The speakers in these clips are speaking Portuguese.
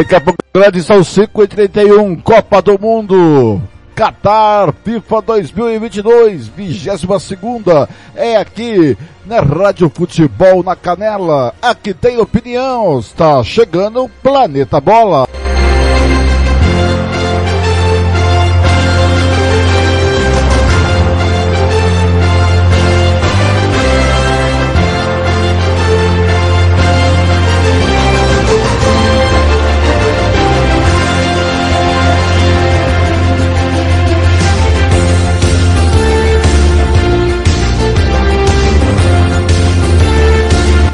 Em Campo Grande são 5 e 31 Copa do Mundo. Qatar FIFA 2022, 22 segunda, é aqui na Rádio Futebol na Canela. Aqui tem opinião, está chegando o Planeta Bola.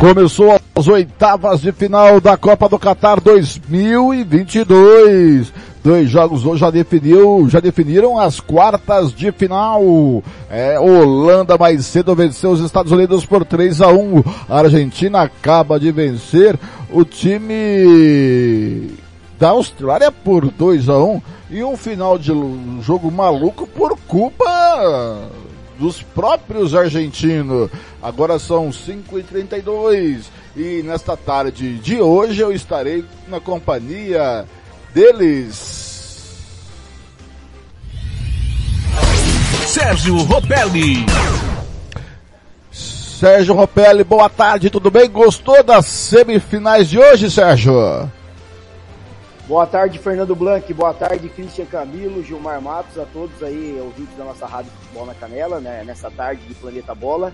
Começou as oitavas de final da Copa do Catar 2022. Dois jogos hoje já definiu, já definiram as quartas de final. É, Holanda mais cedo venceu os Estados Unidos por 3 a 1. A Argentina acaba de vencer o time da Austrália por 2 a 1 e um final de jogo maluco por culpa dos próprios argentinos. Agora são 5h32 e nesta tarde de hoje eu estarei na companhia deles. Sérgio Ropelli. Sérgio Ropelli, boa tarde, tudo bem? Gostou das semifinais de hoje, Sérgio? Boa tarde, Fernando Blanc. Boa tarde, Cristian Camilo, Gilmar Matos, a todos aí, ouvintes da nossa Rádio Futebol na Canela, né? Nessa tarde de Planeta Bola.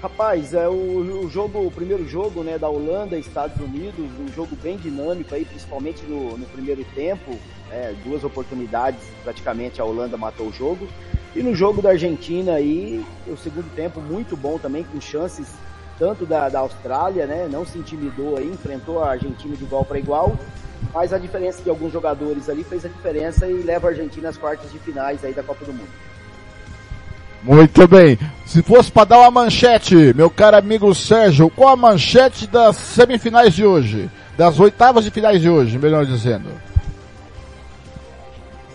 Rapaz, é o, o jogo, o primeiro jogo, né, da Holanda Estados Unidos, um jogo bem dinâmico aí, principalmente no, no primeiro tempo, é, duas oportunidades, praticamente a Holanda matou o jogo. E no jogo da Argentina aí, o segundo tempo muito bom também, com chances tanto da, da Austrália, né, não se intimidou aí, enfrentou a Argentina de igual para igual mas a diferença de alguns jogadores ali fez a diferença e leva a Argentina às quartas de finais aí da Copa do Mundo. Muito bem. Se fosse para dar uma manchete, meu caro amigo Sérgio, qual a manchete das semifinais de hoje? Das oitavas de finais de hoje, melhor dizendo.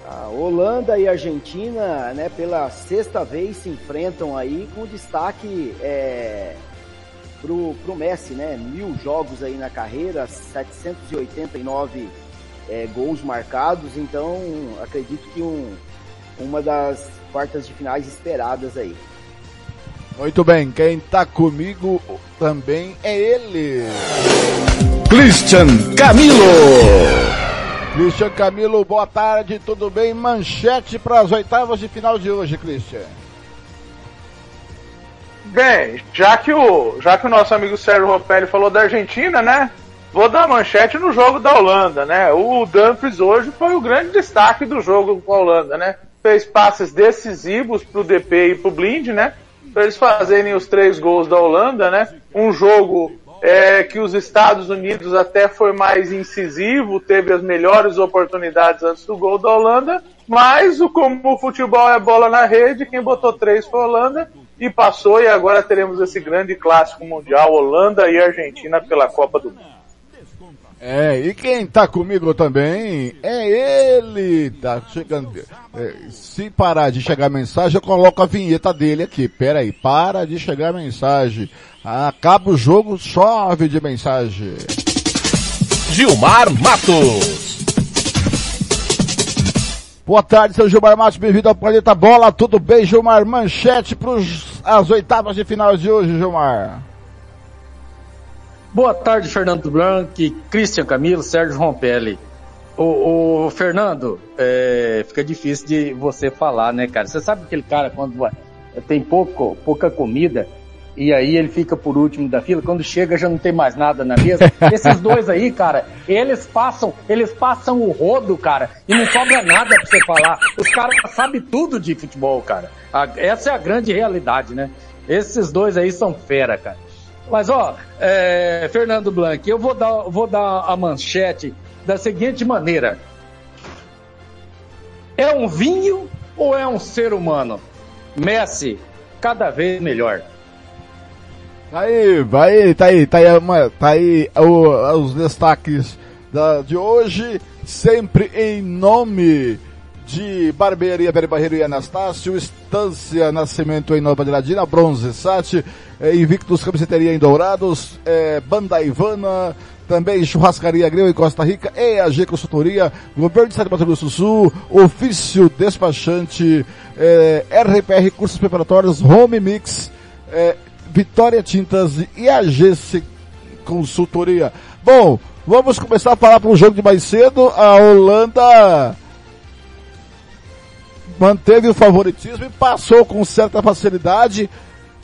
A Holanda e a Argentina, né, pela sexta vez se enfrentam aí com destaque é, pro, pro Messi, né? Mil jogos aí na carreira, 789 é, gols marcados, então acredito que um, uma das quartas de finais esperadas aí. Muito bem, quem tá comigo também é ele. Christian Camilo. Christian Camilo, boa tarde, tudo bem? Manchete para as oitavas de final de hoje, Christian. Bem, já que o, já que o nosso amigo Sérgio Ropelli falou da Argentina, né? Vou dar manchete no jogo da Holanda, né? O Dumfries hoje foi o grande destaque do jogo com a Holanda, né? Fez passes decisivos pro DP e pro Blind, né? Para eles fazerem os três gols da Holanda, né? Um jogo é, que os Estados Unidos até foi mais incisivo, teve as melhores oportunidades antes do gol da Holanda, mas o, como o futebol é bola na rede, quem botou três foi a Holanda e passou, e agora teremos esse grande clássico mundial, Holanda e Argentina pela Copa do Mundo. É, e quem tá comigo também é ele, tá chegando, é, se parar de chegar mensagem, eu coloco a vinheta dele aqui, pera aí, para de chegar mensagem, acaba o jogo, chove de mensagem. Gilmar Matos. Boa tarde, seu Gilmar Matos, bem-vindo ao Planeta Bola, tudo bem, Gilmar? Manchete para as oitavas de final de hoje, Gilmar? Boa tarde, Fernando Blanc, Christian Camilo, Sérgio Rompelli. O, o Fernando, é, fica difícil de você falar, né, cara? Você sabe aquele cara quando tem pouco, pouca comida e aí ele fica por último da fila, quando chega já não tem mais nada na mesa. Esses dois aí, cara, eles passam, eles passam o rodo, cara, e não sobra nada pra você falar. Os caras sabem tudo de futebol, cara. A, essa é a grande realidade, né? Esses dois aí são fera, cara. Mas ó, é, Fernando Blanc, eu vou dar, vou dar a manchete da seguinte maneira: é um vinho ou é um ser humano? Messi, cada vez melhor. Tá aí, vai, tá aí, tá aí, tá aí o, os destaques da, de hoje, sempre em nome de Barbearia Peri Barreiro e Anastácio, Estância Nascimento em Nova Diradina, Bronze Sat, é, Invictus Camiseteria em Dourados, é, Banda Ivana, também Churrascaria Greu em Costa Rica, EAG Consultoria, Governo de Estado de Mato Grosso do Sul, Ofício Despachante, RPR Cursos Preparatórios, Home Mix, é, Vitória Tintas e AG Consultoria. Bom, vamos começar a falar para o jogo de mais cedo. A Holanda manteve o favoritismo e passou com certa facilidade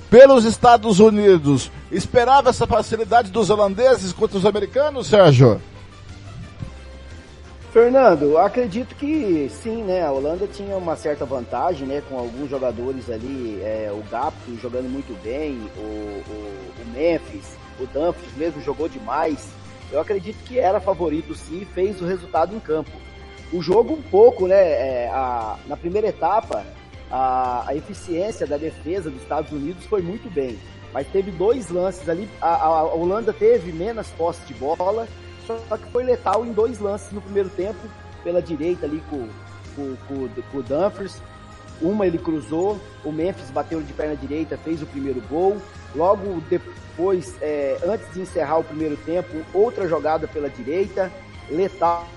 pelos Estados Unidos. Esperava essa facilidade dos holandeses contra os americanos, Sérgio? Fernando, acredito que sim, né? A Holanda tinha uma certa vantagem, né? Com alguns jogadores ali, é, o Gapto jogando muito bem, o, o, o Memphis, o Dumfries mesmo jogou demais. Eu acredito que era favorito sim, fez o resultado em campo. O jogo um pouco, né? É, a, na primeira etapa, a, a, eficiência da defesa dos Estados Unidos foi muito bem. Mas teve dois lances ali. A, a Holanda teve menos posse de bola, só que foi letal em dois lances no primeiro tempo, pela direita ali com, com, com, com o Dumfries. Uma ele cruzou, o Memphis bateu de perna direita, fez o primeiro gol. Logo depois, é, antes de encerrar o primeiro tempo, outra jogada pela direita, letal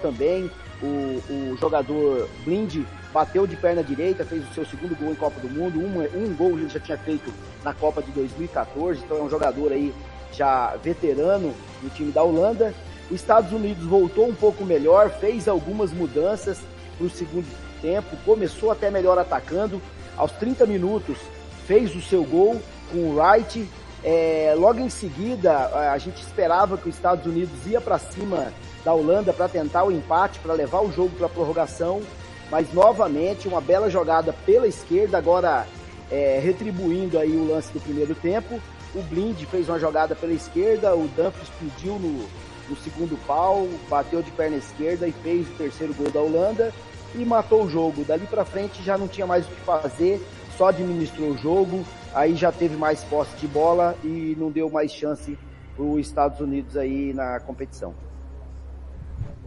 também o, o jogador Blind bateu de perna direita, fez o seu segundo gol em Copa do Mundo, um, um gol ele já tinha feito na Copa de 2014, então é um jogador aí já veterano no time da Holanda. Os Estados Unidos voltou um pouco melhor, fez algumas mudanças para o segundo tempo, começou até melhor atacando. Aos 30 minutos fez o seu gol com o Wright. É, logo em seguida, a gente esperava que os Estados Unidos ia para cima da Holanda para tentar o empate, para levar o jogo para a prorrogação, mas novamente uma bela jogada pela esquerda, agora é, retribuindo aí o lance do primeiro tempo. O Blind fez uma jogada pela esquerda, o Dumfries explodiu no, no segundo pau, bateu de perna esquerda e fez o terceiro gol da Holanda e matou o jogo. Dali para frente já não tinha mais o que fazer, só administrou o jogo, aí já teve mais posse de bola e não deu mais chance para os Estados Unidos aí na competição.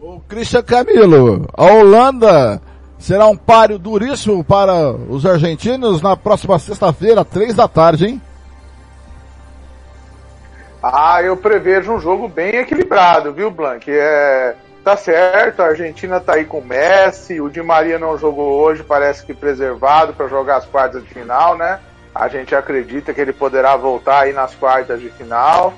O Christian Camilo, a Holanda será um páreo duríssimo para os argentinos na próxima sexta-feira, três da tarde, hein? Ah, eu prevejo um jogo bem equilibrado, viu, Blank? É, tá certo, a Argentina tá aí com o Messi, o Di Maria não jogou hoje, parece que preservado para jogar as quartas de final, né? A gente acredita que ele poderá voltar aí nas quartas de final.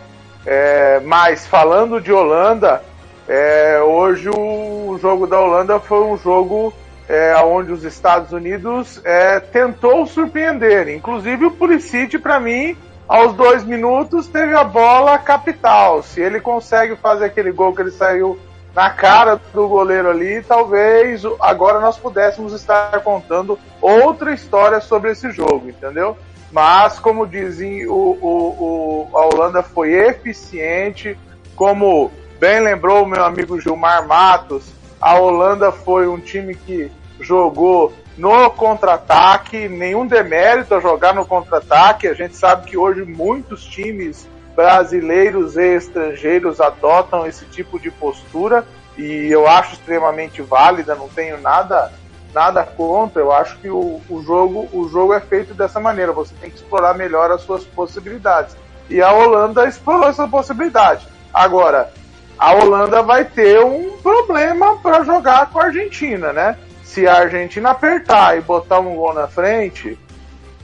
É, mas falando de Holanda, é, hoje o jogo da Holanda foi um jogo é, onde os Estados Unidos é, tentou surpreender. Inclusive o Pulisic, para mim, aos dois minutos, teve a bola capital. Se ele consegue fazer aquele gol que ele saiu na cara do goleiro ali, talvez agora nós pudéssemos estar contando outra história sobre esse jogo, entendeu? Mas, como dizem, o, o, o a Holanda foi eficiente, como Bem lembrou o meu amigo Gilmar Matos, a Holanda foi um time que jogou no contra-ataque, nenhum demérito a jogar no contra-ataque. A gente sabe que hoje muitos times brasileiros e estrangeiros adotam esse tipo de postura e eu acho extremamente válida, não tenho nada nada contra. Eu acho que o, o jogo o jogo é feito dessa maneira. Você tem que explorar melhor as suas possibilidades. E a Holanda explorou essa possibilidade. Agora, a Holanda vai ter um problema para jogar com a Argentina, né? Se a Argentina apertar e botar um gol na frente,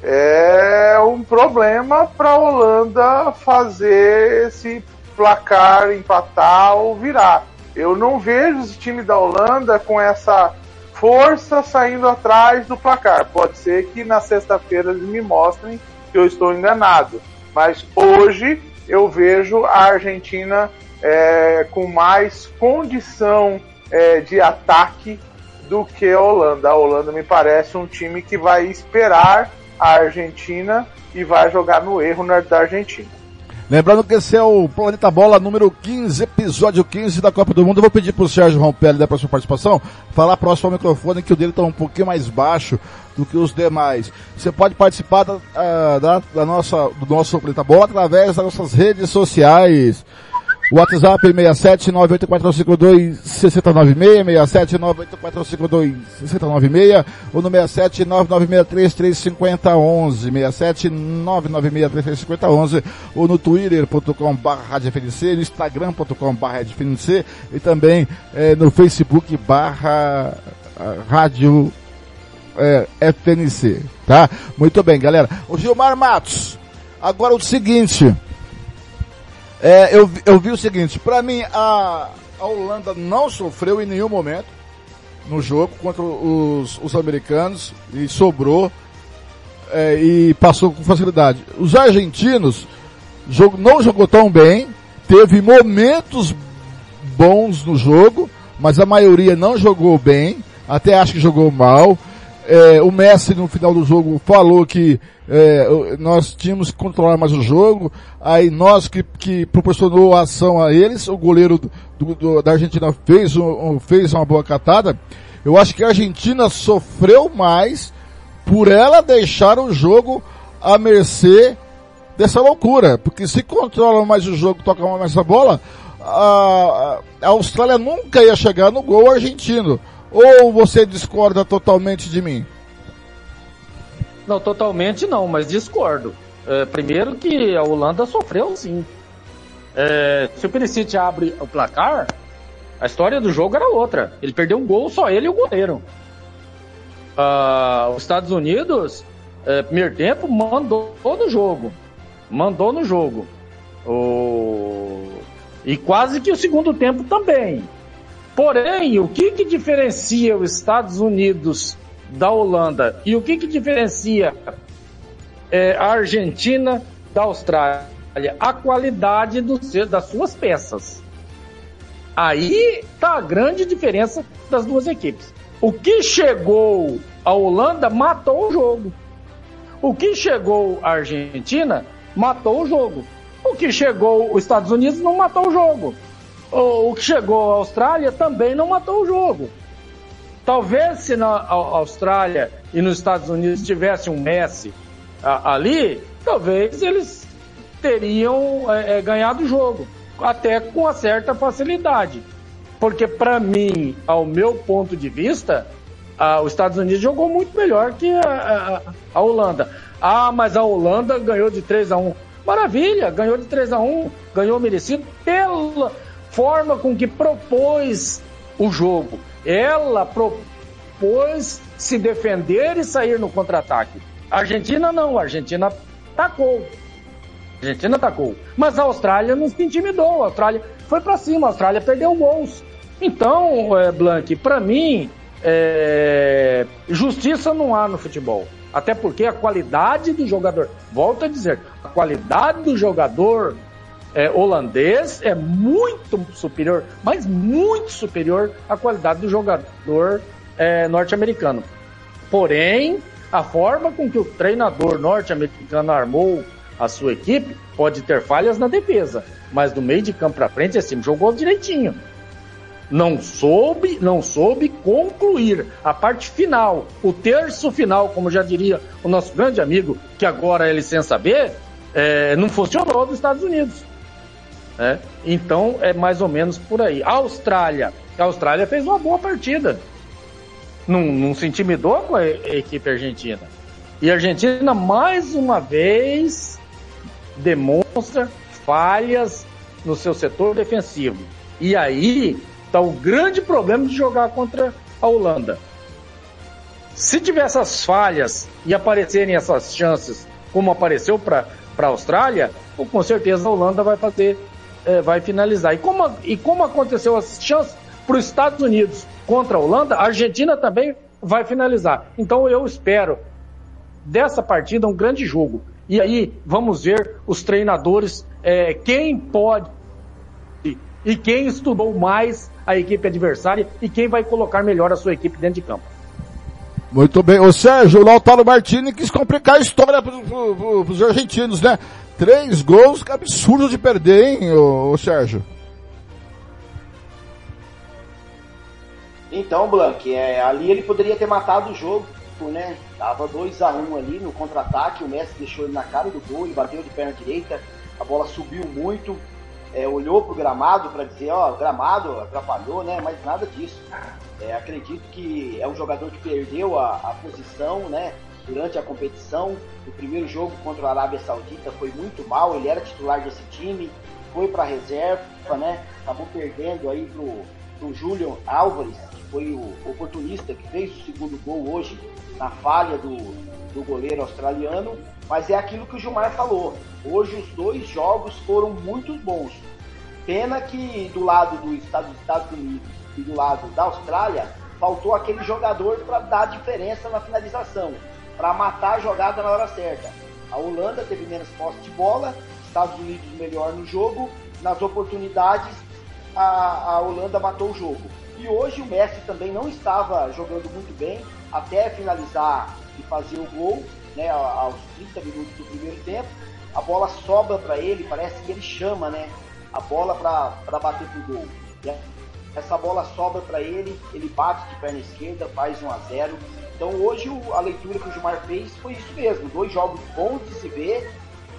é um problema para a Holanda fazer esse placar empatar ou virar. Eu não vejo esse time da Holanda com essa força saindo atrás do placar. Pode ser que na sexta-feira eles me mostrem que eu estou enganado. Mas hoje eu vejo a Argentina é, com mais condição é, de ataque do que a Holanda. A Holanda me parece um time que vai esperar a Argentina e vai jogar no erro da Argentina. Lembrando que esse é o Planeta Bola número 15, episódio 15 da Copa do Mundo. Eu vou pedir pro Sérgio Rompelli da próxima participação falar próximo ao microfone que o dele está um pouquinho mais baixo do que os demais. Você pode participar da, ah, da, da nossa, do nosso Planeta Bola através das nossas redes sociais. WhatsApp 67 98452 6096, 67 98452 6096, ou no 67 996335011, 67 996335011, ou no twitter.com barra no instagram.com barra e também eh, no facebook barra ah, rádio eh, FNC, tá? Muito bem, galera. O Gilmar Matos, agora o seguinte, é, eu, eu vi o seguinte, para mim a, a Holanda não sofreu em nenhum momento no jogo contra os, os americanos e sobrou é, e passou com facilidade. Os argentinos jogo, não jogou tão bem, teve momentos bons no jogo, mas a maioria não jogou bem, até acho que jogou mal. É, o Messi no final do jogo falou que é, nós tínhamos que controlar mais o jogo, aí nós que, que proporcionou a ação a eles, o goleiro do, do, da Argentina fez, um, fez uma boa catada. Eu acho que a Argentina sofreu mais por ela deixar o jogo à mercê dessa loucura, porque se controla mais o jogo, toca mais a bola, a, a Austrália nunca ia chegar no gol argentino. Ou você discorda totalmente de mim? Não, totalmente não, mas discordo. É, primeiro que a Holanda sofreu sim. É, se o Perisic abre o placar, a história do jogo era outra. Ele perdeu um gol, só ele e o goleiro. Ah, os Estados Unidos, é, primeiro tempo, mandou no jogo. Mandou no jogo. O... E quase que o segundo tempo também. Porém, o que, que diferencia os Estados Unidos da Holanda e o que, que diferencia é, a Argentina da Austrália? A qualidade do, das suas peças. Aí está a grande diferença das duas equipes. O que chegou a Holanda matou o jogo. O que chegou a Argentina matou o jogo. O que chegou os Estados Unidos não matou o jogo o que chegou à Austrália também não matou o jogo. Talvez se na Austrália e nos Estados Unidos tivesse um Messi ali, talvez eles teriam é, é, ganhado o jogo, até com uma certa facilidade. Porque para mim, ao meu ponto de vista, a, os Estados Unidos jogou muito melhor que a, a, a, Holanda. Ah, mas a Holanda ganhou de 3 a 1 Maravilha, ganhou de 3 a 1 ganhou merecido pela, forma com que propôs o jogo. Ela propôs se defender e sair no contra-ataque. A Argentina não, a Argentina atacou. A Argentina atacou. Mas a Austrália não se intimidou. A Austrália foi para cima, a Austrália perdeu gols. Então, é, Blank, para mim, é... justiça não há no futebol. Até porque a qualidade do jogador, volto a dizer, a qualidade do jogador é, holandês é muito superior, mas muito superior à qualidade do jogador é, norte-americano. Porém, a forma com que o treinador norte-americano armou a sua equipe pode ter falhas na defesa, mas do meio de campo para frente esse time jogou direitinho. Não soube, não soube concluir a parte final, o terço final, como já diria o nosso grande amigo, que agora é licença B, é, não funcionou dos Estados Unidos. Né? Então é mais ou menos por aí. A Austrália, a Austrália fez uma boa partida. Não, não se intimidou com a equipe argentina. E a Argentina, mais uma vez, demonstra falhas no seu setor defensivo. E aí está o grande problema de jogar contra a Holanda. Se tiver essas falhas e aparecerem essas chances, como apareceu para a Austrália, com certeza a Holanda vai fazer, é, vai finalizar. E como, e como aconteceu as chances para os Estados Unidos contra a Holanda, a Argentina também vai finalizar. Então eu espero dessa partida um grande jogo. E aí vamos ver os treinadores, é, quem pode e quem estudou mais a equipe adversária e quem vai colocar melhor a sua equipe dentro de campo. Muito bem. O Sérgio, o Lautaro Martini quis complicar a história para os argentinos, né? Três gols, que absurdo de perder, hein, o, o Sérgio? Então, Blank, é, ali ele poderia ter matado o jogo, né? Tava 2 a 1 um ali no contra-ataque, o Messi deixou ele na cara do gol, ele bateu de perna direita, a bola subiu muito, é, olhou pro gramado para dizer, ó, o gramado atrapalhou, né? Mas nada disso. É, acredito que é um jogador que perdeu a, a posição, né? Durante a competição, o primeiro jogo contra a Arábia Saudita foi muito mal. Ele era titular desse time, foi para reserva, né? Acabou perdendo aí pro, pro Julian Álvares, que foi o oportunista que fez o segundo gol hoje na falha do, do goleiro australiano. Mas é aquilo que o Gilmar falou. Hoje os dois jogos foram muito bons. Pena que do lado dos Estados Unidos e do lado da Austrália faltou aquele jogador para dar diferença na finalização, para matar a jogada na hora certa. A Holanda teve menos posse de bola, Estados Unidos melhor no jogo, nas oportunidades a, a Holanda matou o jogo. E hoje o Messi também não estava jogando muito bem até finalizar e fazer o gol, né, aos 30 minutos do primeiro tempo. A bola sobra para ele, parece que ele chama, né, a bola para bater pro gol. Essa bola sobra para ele, ele bate de perna esquerda, faz 1 a 0. Então hoje a leitura que o Gilmar fez foi isso mesmo, dois jogos bons de se ver,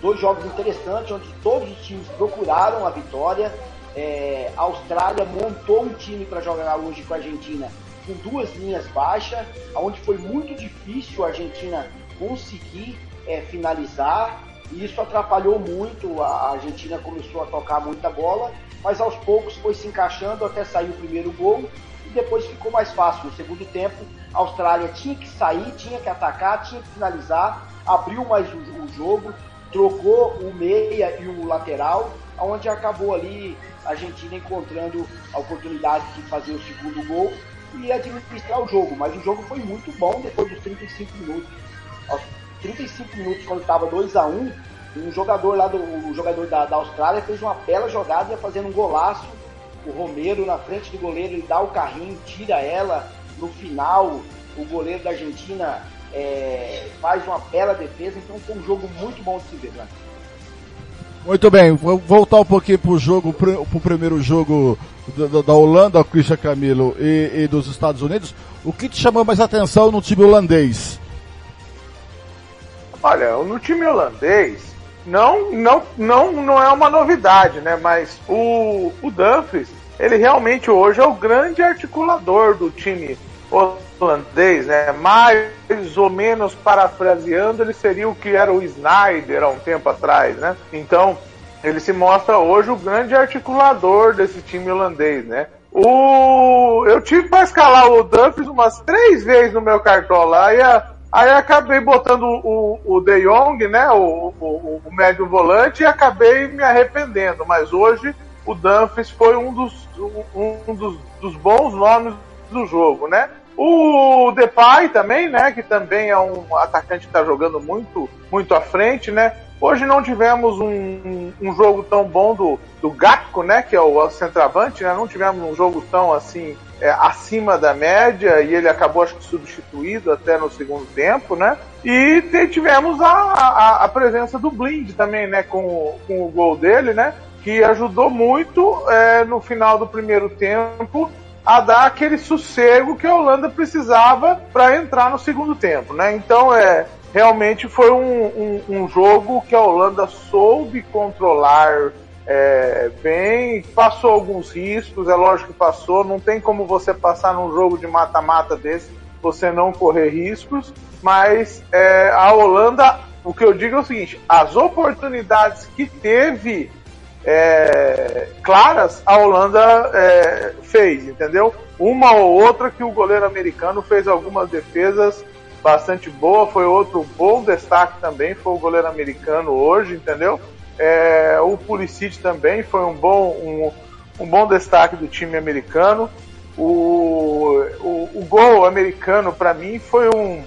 dois jogos interessantes, onde todos os times procuraram a vitória. É, a Austrália montou um time para jogar hoje com a Argentina com duas linhas baixas, onde foi muito difícil a Argentina conseguir é, finalizar e isso atrapalhou muito. A Argentina começou a tocar muita bola, mas aos poucos foi se encaixando até sair o primeiro gol e depois ficou mais fácil. No segundo tempo, a Austrália tinha que sair, tinha que atacar, tinha que finalizar, abriu mais o, o jogo, trocou o meia e o lateral, onde acabou ali a Argentina encontrando a oportunidade de fazer o segundo gol e administrar o jogo. Mas o jogo foi muito bom depois dos 35 minutos. Aos 35 minutos, quando estava 2 a 1 um jogador lá do o jogador da, da Austrália fez uma bela jogada, ia fazendo um golaço. O Romero na frente do goleiro, ele dá o carrinho, tira ela. No final, o goleiro da Argentina é, faz uma bela defesa. Então foi um jogo muito bom de se ver, né? Muito bem, vou voltar um pouquinho pro jogo, pro primeiro jogo da, da Holanda, Christian Camilo, e, e, dos Estados Unidos. O que te chamou mais atenção no time holandês? Olha, no time holandês, não, não, não, não é uma novidade, né? Mas o, o Dumfries, ele realmente hoje é o grande articulador do time holandês, né? Mais ou menos parafraseando, ele seria o que era o Snyder há um tempo atrás, né? Então, ele se mostra hoje o grande articulador desse time holandês, né? O... Eu tive para escalar o Dumfries umas três vezes no meu cartola e a Aí acabei botando o, o De Jong, né, o, o, o, médio volante, e acabei me arrependendo. Mas hoje o Dumfries foi um dos, um dos, dos bons nomes do jogo, né? O Depay também, né, que também é um atacante que está jogando muito, muito à frente, né? Hoje não tivemos um, um, jogo tão bom do, do né, que é o centroavante, né? Não tivemos um jogo tão assim é, acima da média e ele acabou acho que substituído até no segundo tempo, né? E tivemos a, a, a presença do Blind também, né, com, com o gol dele, né? Que ajudou muito é, no final do primeiro tempo a dar aquele sossego que a Holanda precisava para entrar no segundo tempo, né? Então é realmente foi um, um, um jogo que a Holanda soube controlar é, bem, passou alguns riscos, é lógico que passou, não tem como você passar num jogo de mata-mata desse, você não correr riscos, mas é, a Holanda, o que eu digo é o seguinte, as oportunidades que teve é, claras a Holanda é, fez, entendeu? Uma ou outra que o goleiro americano fez algumas defesas bastante boa, foi outro bom destaque também, foi o goleiro americano hoje, entendeu? É, o Pulisic também foi um bom, um, um bom destaque do time americano. O, o, o gol americano, para mim, foi um.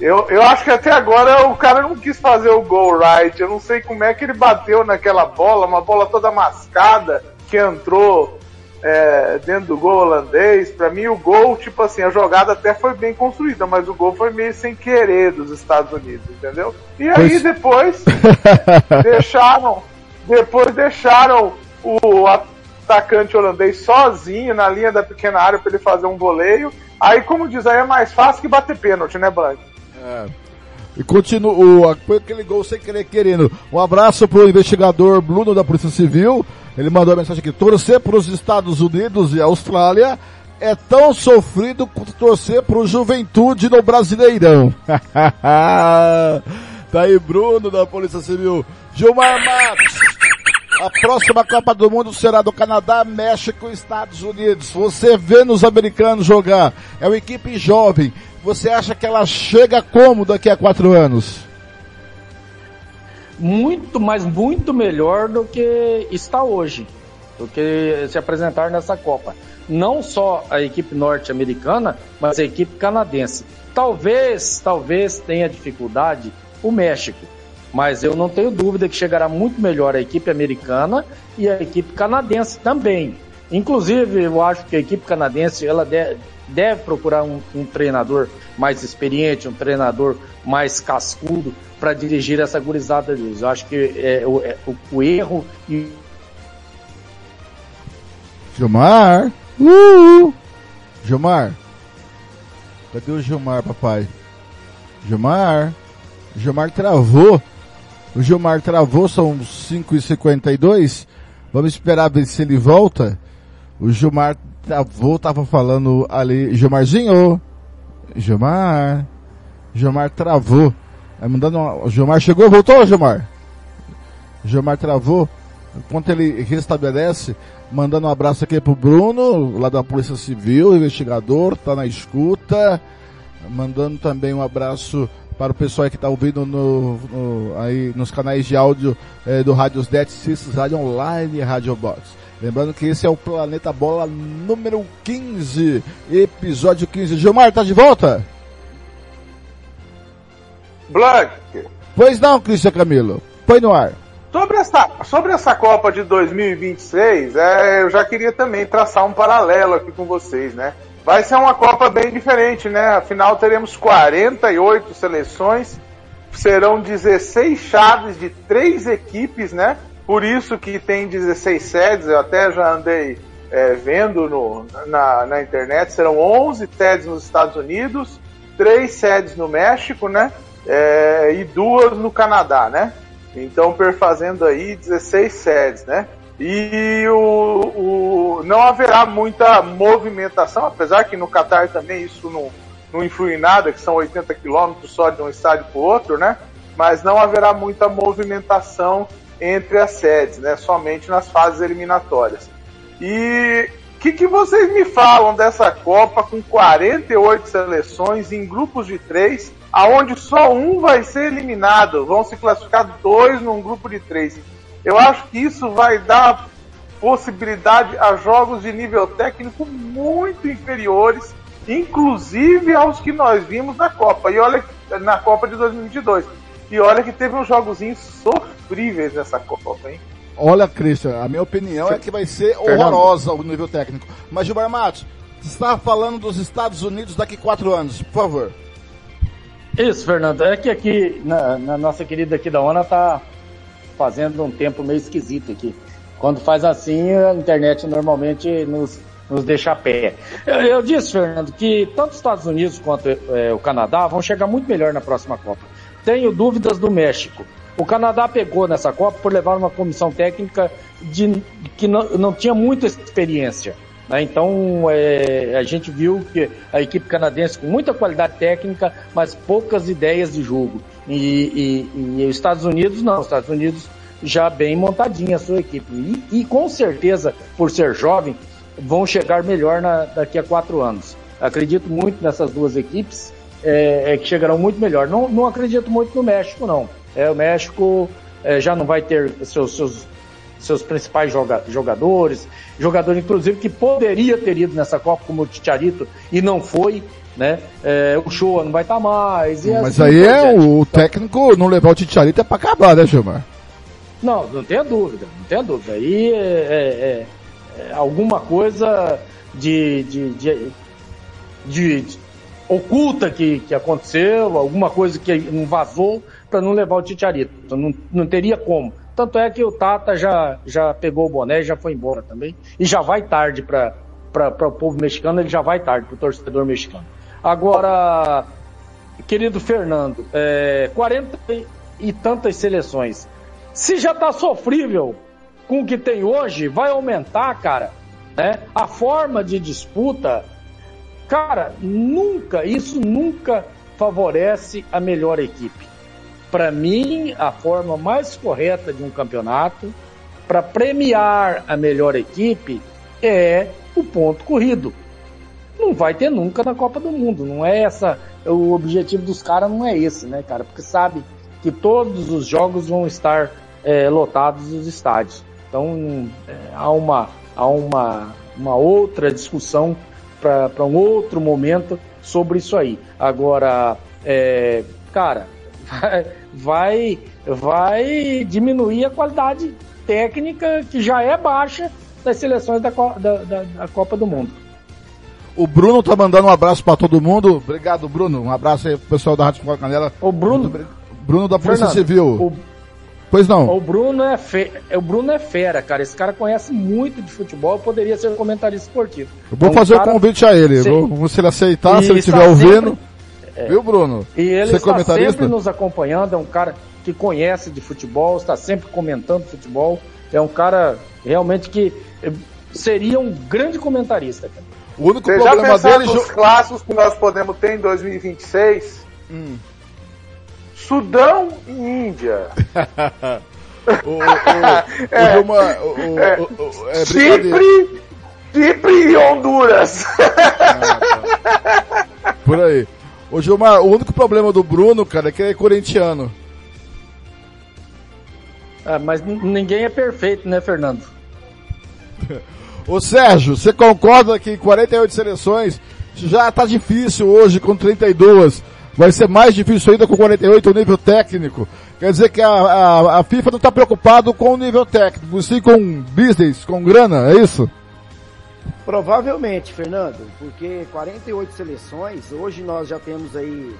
Eu, eu acho que até agora o cara não quis fazer o gol right. Eu não sei como é que ele bateu naquela bola, uma bola toda mascada que entrou é, dentro do gol holandês. Para mim, o gol, tipo assim, a jogada até foi bem construída, mas o gol foi meio sem querer dos Estados Unidos, entendeu? E aí Pois- depois deixaram, depois deixaram o atacante holandês sozinho na linha da pequena área para ele fazer um voleio. Aí, como diz aí, é mais fácil que bater pênalti, né, Blank? E continua foi aquele gol sem querer querendo. Um abraço pro investigador Bruno da Polícia Civil. Ele mandou a mensagem aqui: torcer para os Estados Unidos e Austrália é tão sofrido quanto torcer pro Juventude no Brasileirão. tá aí Bruno da Polícia Civil. Gilmar Matos. A próxima Copa do Mundo será do Canadá, México e Estados Unidos. Você vê nos americanos jogar. É uma equipe jovem. Você acha que ela chega como daqui a quatro anos? Muito, mas muito melhor do que está hoje, do que se apresentar nessa Copa. Não só a equipe norte-americana, mas a equipe canadense. Talvez, talvez tenha dificuldade o México, mas eu não tenho dúvida que chegará muito melhor a equipe americana e a equipe canadense também. Inclusive, eu acho que a equipe canadense ela deve, procurar um, um treinador mais experiente, um treinador mais cascudo para dirigir essa gurizada deles. Eu acho que é, o, é, o erro e Gilmar? Uh! Gilmar? Cadê o Gilmar, papai? Gilmar? O Gilmar travou. O Gilmar travou, são 5h52. Vamos esperar ver se ele volta. O Gilmar travou, tava falando ali. Gilmarzinho! Gilmar! Gilmar travou. Aí mandando uma... Gilmar chegou, voltou, Gilmar? Gilmar travou. Enquanto ele restabelece, mandando um abraço aqui pro Bruno, lá da Polícia Civil, investigador, tá na escuta. Mandando também um abraço para o pessoal que tá ouvindo no, no- aí nos canais de áudio eh, do Rádios Det, Rádio Online e Rádio Box. Lembrando que esse é o Planeta Bola número 15, episódio 15. Gilmar, tá de volta? Blank, Pois não, Cristian Camilo. Põe no ar. Sobre essa, sobre essa Copa de 2026, é, eu já queria também traçar um paralelo aqui com vocês, né? Vai ser uma Copa bem diferente, né? Afinal, teremos 48 seleções, serão 16 chaves de três equipes, né? Por isso que tem 16 sedes, eu até já andei é, vendo no, na, na internet, serão 11 sedes nos Estados Unidos, três sedes no México, né? É, e duas no Canadá, né? Então, perfazendo aí 16 sedes, né? E o, o- não haverá muita movimentação, apesar que no Catar também isso não, não influi em nada, que são 80 quilômetros só de um estádio para o outro, né? Mas não haverá muita movimentação entre as sedes, né? Somente nas fases eliminatórias. E o que, que vocês me falam dessa Copa com 48 seleções em grupos de três, aonde só um vai ser eliminado? Vão se classificar dois num grupo de três. Eu acho que isso vai dar possibilidade a jogos de nível técnico muito inferiores, inclusive aos que nós vimos na Copa. E olha na Copa de 2022. E olha que teve uns jogozinhos sofríveis nessa Copa, hein? Olha, Christian, a minha opinião é que vai ser horrorosa o nível técnico. Mas, Gilmar Matos, você estava falando dos Estados Unidos daqui quatro anos, por favor. Isso, Fernando. É que aqui, na, na nossa querida aqui da ONA, tá fazendo um tempo meio esquisito aqui. Quando faz assim, a internet normalmente nos, nos deixa a pé. Eu, eu disse, Fernando, que tanto os Estados Unidos quanto eh, o Canadá vão chegar muito melhor na próxima Copa. Tenho dúvidas do México. O Canadá pegou nessa Copa por levar uma comissão técnica de, que não, não tinha muita experiência. né? Então é, a gente viu que a equipe canadense com muita qualidade técnica, mas poucas ideias de jogo. E, e- e os Estados Unidos não. Os Estados Unidos já bem montadinha a sua equipe. E, e com certeza, por ser jovem, vão chegar melhor na, daqui a quatro anos. Acredito muito nessas duas equipes, é, é, que chegarão muito melhor. Não, não acredito muito no México, não. É, o México é, já não vai ter seus, seus, seus principais joga, jogadores, jogador inclusive que poderia ter ido nessa Copa, como o Ticharito, e não foi. Né? É, o show não vai estar tá mais. Mas assim, aí é o, técnico não levar o Ticharito é para acabar, né, Gilmar? Não, não tenha dúvida, não tenha dúvida. Aí é, é, é, é alguma coisa de, de, de, de, oculta que, que aconteceu, alguma coisa que não vazou para não levar o Titiarito. Então, não, não teria como. Tanto é que o Tata já, já pegou o boné e já foi embora também. E já vai tarde para o povo mexicano, ele já vai tarde para o torcedor mexicano. Agora, querido Fernando, é, 40 e tantas seleções. Se já está sofrível com o que tem hoje, vai aumentar, cara. Né? A forma de disputa Cara, nunca, isso nunca favorece a melhor equipe. Para mim, a forma mais correta de um campeonato para premiar a melhor equipe é o ponto corrido. Não vai ter nunca na Copa do Mundo, não é essa, o objetivo dos caras não é esse, né, cara? Porque sabe que todos os jogos vão estar é, lotados os estádios. Então é, há uma há uma, uma outra discussão para um outro momento sobre isso aí. Agora, é, cara, vai, vai diminuir a qualidade técnica que já é baixa das seleções da, da, da, da Copa do Mundo. O Bruno tá mandando um abraço para todo mundo. Obrigado, Bruno. Um abraço aí pro pessoal da Rádio Futebol Canela. O Bruno. Bruno da Polícia Fernando, Civil. O, Pois não. O Bruno é fe... o Bruno é fera, cara. Esse cara conhece muito de futebol, poderia ser comentarista esportivo. Eu vou é um fazer o cara... convite a ele. Se... Vou, se ele aceitar, e se ele estiver ouvindo. Sempre... É. Viu, Bruno? E ele Ser está sempre nos acompanhando, é um cara que conhece de futebol, está sempre comentando futebol. É um cara realmente que eh, seria um grande comentarista. Cara. O único Você problema já dele... nos clássicos que nós podemos ter em 2026? Hum. Sudão e Índia. o, uma, é Chipre, Chipre e Honduras. Ah, tá. Por aí. Ô Gilmar, o único problema do Bruno, cara, é que ele é corintiano. Ah, mas ninguém é perfeito, né, Fernando? Ô Sérgio, você concorda que 48 seleções já tá difícil hoje com 32? Vai ser mais difícil ainda com 48 o nível técnico. Quer dizer que a, a, a FIFA não está preocupado com o nível técnico, sim com business, com grana, é isso? Provavelmente, Fernando, porque 48 seleções, hoje nós já temos aí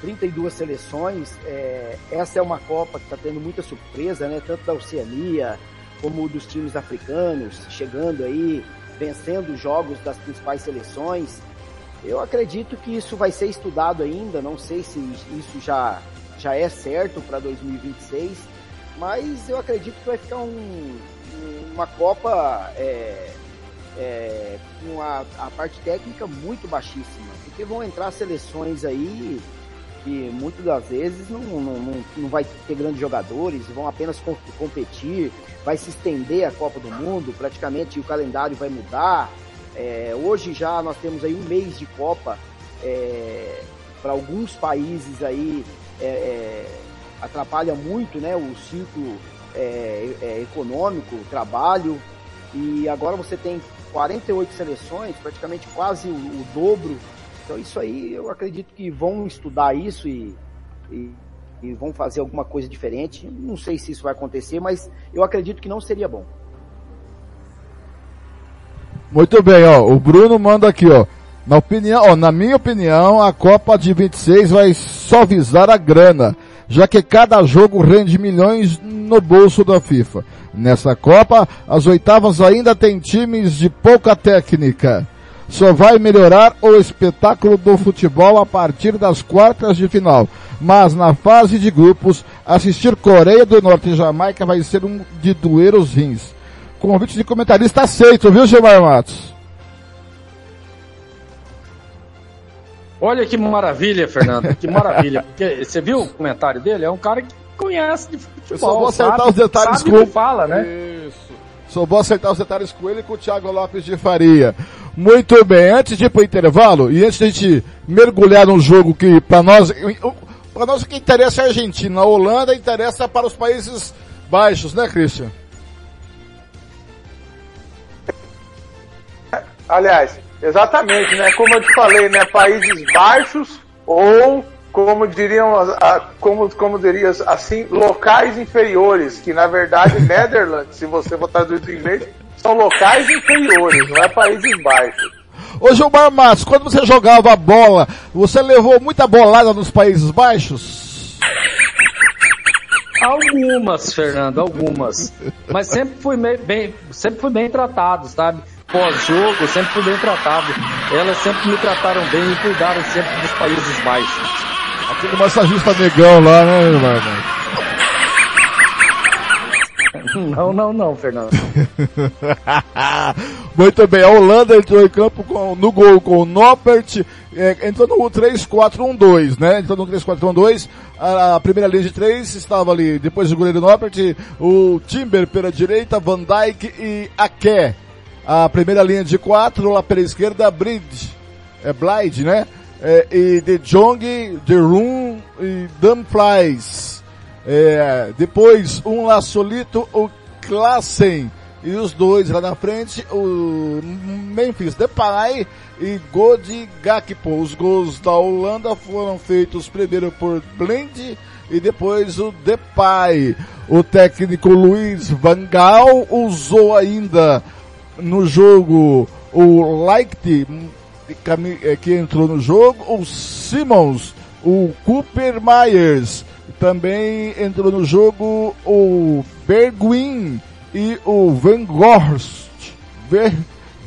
32 seleções. É, essa é uma Copa que está tendo muita surpresa, né? Tanto da Oceania como dos times africanos, chegando aí, vencendo jogos das principais seleções. Eu acredito que isso vai ser estudado ainda, não sei se isso já, já é certo para 2026, mas eu acredito que vai ficar um, uma Copa é, é, com a, a, parte técnica muito baixíssima, porque vão entrar seleções aí que muitas das vezes não, não, não, não vai ter grandes jogadores, vão apenas competir, vai se estender a Copa do Mundo, praticamente o calendário vai mudar, é, hoje já nós temos aí um mês de Copa é, para alguns países aí é, é, atrapalha muito né, o ciclo é, é, econômico, trabalho e agora você tem 48 seleções, praticamente quase o, o, dobro. Então isso aí eu acredito que vão estudar isso e, e, e vão fazer alguma coisa diferente. Não sei se isso vai acontecer, mas eu acredito que não seria bom. Muito bem, ó. O Bruno manda aqui, ó. Na opinião, ó, na minha opinião, a Copa de 26 vai só visar a grana, já que cada jogo rende milhões no bolso da FIFA. Nessa Copa, as oitavas ainda tem times de pouca técnica. Só vai melhorar o espetáculo do futebol a partir das quartas de final. Mas na fase de grupos, assistir Coreia do Norte e Jamaica vai ser um de doer os rins convite de comentarista aceito, viu, Gilmar Matos? Olha que maravilha, Fernando, que maravilha. Porque você viu o comentário dele? É um cara que conhece de futebol. Eu só vou acertar sabe, os detalhes sabe com... o que fala, né? Isso. Só vou acertar os detalhes com ele e com o Thiago Lopes de Faria. Muito bem, antes de ir pro intervalo e antes de a gente mergulhar num jogo que para nós, para nós o que interessa é a Argentina, a Holanda interessa para os Países Baixos, né, Christian? Aliás, exatamente, né? Como eu te falei, né? Países Baixos ou como diriam, como, como dirias assim, locais inferiores, que na verdade Netherlands, se você for traduzir em inglês, são locais inferiores, não é Países Baixos. Ô Gilmar Matos, quando você jogava a bola, você levou muita bolada nos Países Baixos? Algumas, Fernando, algumas. Mas sempre fui bem, sempre fui bem tratado, sabe? Pós-jogo, sempre fui bem tratado. Elas sempre me trataram bem e cuidaram sempre dos Países Baixos. Aquele massagista negão lá, né, Matos? Não, não, não, Fernando. Muito bem, a Holanda entrou em campo com, no gol com o Noppert, é, entrou no 3-4-1-2, né? Entrou no 3-4-1-2, a, a, primeira linha de três estava ali, depois do goleiro Noppert, o Timber pela direita, Van Dijk e Aké. A primeira linha de quatro, lá pela esquerda, Bridge, é Blyde, né? É, e De Jong, De Roon e Dumfries. É, depois, um lá solito, o Klassen. E os dois lá na frente, o Memphis Depay e Godi Gakpo. Os gols da Holanda foram feitos primeiro por Blend e depois o Depay. O técnico Luiz Van Gaal usou ainda no jogo o Leicht que entrou no jogo, o Simmons, o Cooper Myers, também entrou no jogo o Bergwin e o Van Gorst, Ver,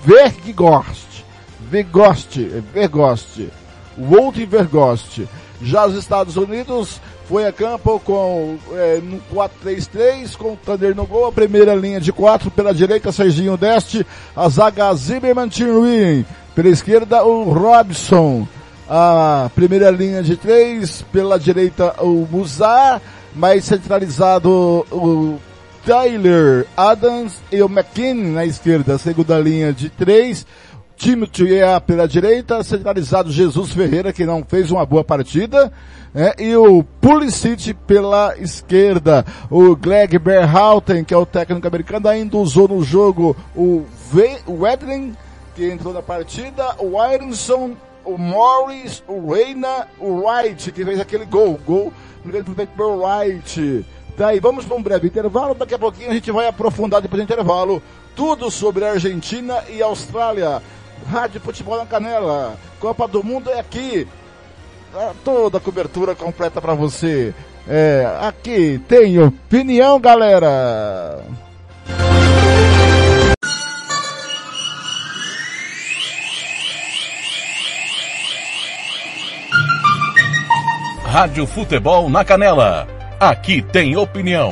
Vergorst, Vergost, Vergost, Walt Vergost. Já os Estados Unidos foi a campo com é, no 4-3-3, com o Thunder no gol, a primeira linha de quatro pela direita, Serginho Deste, a zaga Zimmerman Tinwin, pela esquerda o Robson, a primeira linha de três, pela direita o Muzar, mais centralizado o Tyler Adams e o McKinney na esquerda, segunda linha de três, Timothy pela direita, centralizado Jesus Ferreira, que não fez uma boa partida, né? e o Pulisic pela esquerda. O Greg Berhalten, que é o técnico americano, ainda usou no jogo o Wedlin, que entrou na partida, o Ironson o Morris, o Reina, o Wright, que fez aquele gol. Gol feito pelo Wright. Daí vamos para um breve intervalo. Daqui a pouquinho a gente vai aprofundar depois do intervalo tudo sobre a Argentina e Austrália. Rádio Futebol na Canela. Copa do Mundo é aqui. Tá toda a cobertura completa para você. É, aqui tem opinião, galera. Rádio Futebol na Canela. Aqui tem opinião.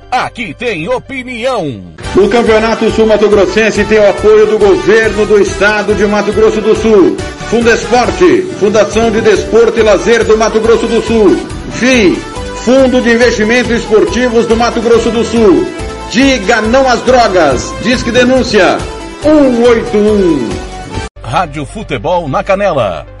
Aqui tem opinião. O Campeonato Sul Mato Grossense tem o apoio do governo do estado de Mato Grosso do Sul. Fundesporte, Fundação de Desporto e Lazer do Mato Grosso do Sul. FII, Fundo de Investimentos Esportivos do Mato Grosso do Sul. Diga não às drogas. Disque denúncia 181. Rádio Futebol na Canela.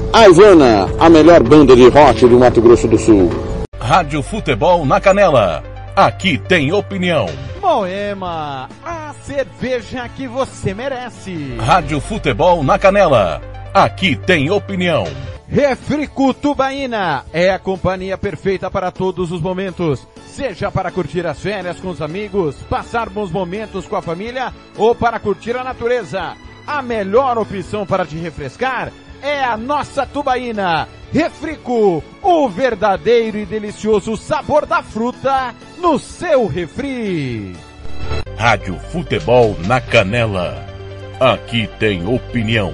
A Ivana, a melhor banda de rock do Mato Grosso do Sul. Rádio Futebol na Canela. Aqui tem opinião. Moema, a cerveja que você merece. Rádio Futebol na Canela. Aqui tem opinião. Refrico Tubaína é a companhia perfeita para todos os momentos. Seja para curtir as férias com os amigos, passar bons momentos com a família ou para curtir a natureza. A melhor opção para te refrescar é a nossa Tubaína. Refrico, o verdadeiro e delicioso sabor da fruta no seu refri. Rádio Futebol na Canela. Aqui tem opinião.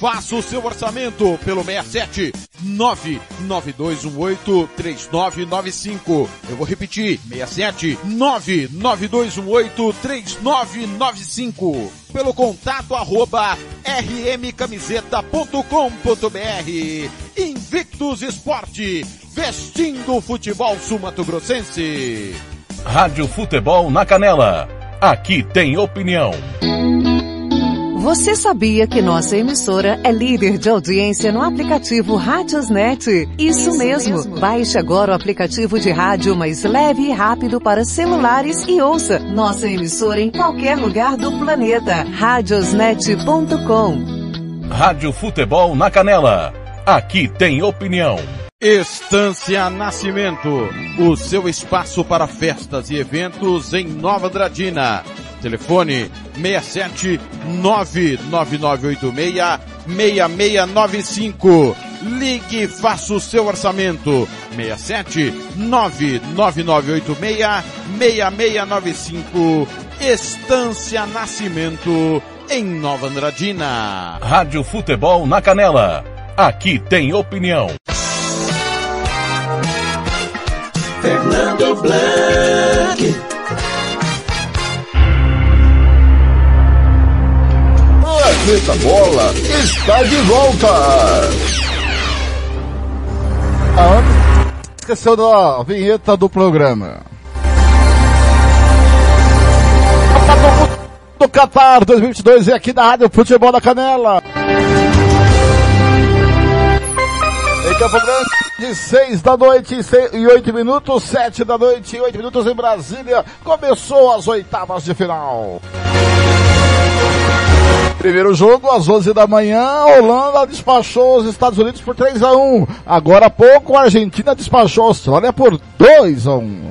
Faça o seu orçamento pelo 67 992183995. Eu vou repetir, 67 992183995. Pelo contato arroba rmcamiseta.com.br. Invictus Esporte, vestindo o futebol sumatogrossense. Rádio Futebol na Canela. Aqui tem opinião. Você sabia que nossa emissora é líder de audiência no aplicativo Rádiosnet? Isso, Isso mesmo. mesmo. Baixe agora o aplicativo de rádio mais leve e rápido para celulares e ouça nossa emissora em qualquer lugar do planeta. Radiosnet.com Rádio Futebol na Canela. Aqui tem opinião. Estância Nascimento, o seu espaço para festas e eventos em Nova Andradina. Telefone 67 99986 6695. Ligue e faça o seu orçamento. 67 99986 6695. Estância Nascimento em Nova Andradina. Rádio Futebol na Canela. Aqui tem opinião. Fernando Blanc. Planeta Bola está de volta. A esqueceu da vinheta do programa. Do Qatar 2022 e aqui da Rádio Futebol da Canela. Em Campo Grande, 6 da noite e 8 minutos, 7 da noite e 8 minutos em Brasília. Começou as oitavas de final. Primeiro jogo, às 11 da manhã, a Holanda despachou os Estados Unidos por 3 a 1 Agora há pouco, a Argentina despachou a Austrália por 2 a 1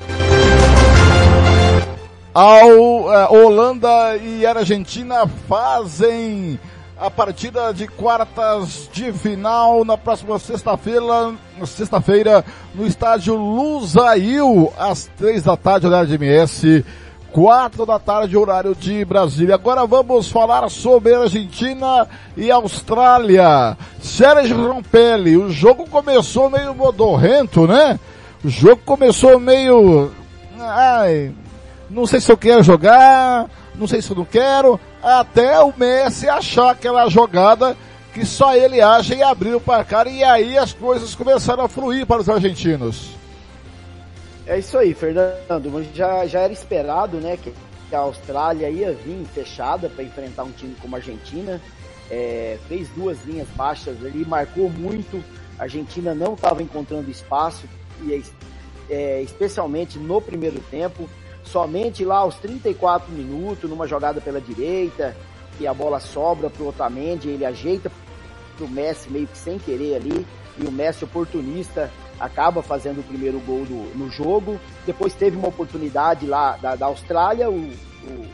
Ao, a eh, Holanda e a Argentina fazem a partida de quartas de final na próxima sexta-feira, sexta-feira no estádio Lusail, às três da tarde, horário de MS quatro da tarde, horário de Brasília. Agora vamos falar sobre Argentina e Austrália. Sérgio Rompelli, o jogo começou meio modorrento, né? O jogo começou meio... Ai, não sei se eu quero jogar, não sei se eu não quero, até o Messi achar aquela jogada que só ele acha e abrir o placar e aí as coisas começaram a fluir para os argentinos. É isso aí, Fernando. Já, já era esperado, né, que a Austrália ia vir fechada para enfrentar um time como a Argentina. É, fez duas linhas baixas ali, marcou muito. A Argentina não estava encontrando espaço, e é, especialmente no primeiro tempo. Somente lá aos 34 minutos, numa jogada pela direita, e a bola sobra para o Otamendi, ele ajeita pro Messi meio que sem querer ali, e o Messi oportunista acaba fazendo o primeiro gol do, no jogo. Depois teve uma oportunidade lá da, da Austrália, o, o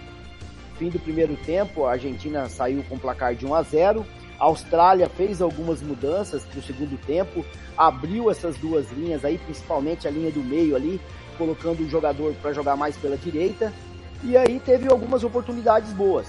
fim do primeiro tempo, a Argentina saiu com placar de 1 a 0. A Austrália fez algumas mudanças para o segundo tempo, abriu essas duas linhas aí, principalmente a linha do meio ali, colocando o jogador para jogar mais pela direita. E aí teve algumas oportunidades boas.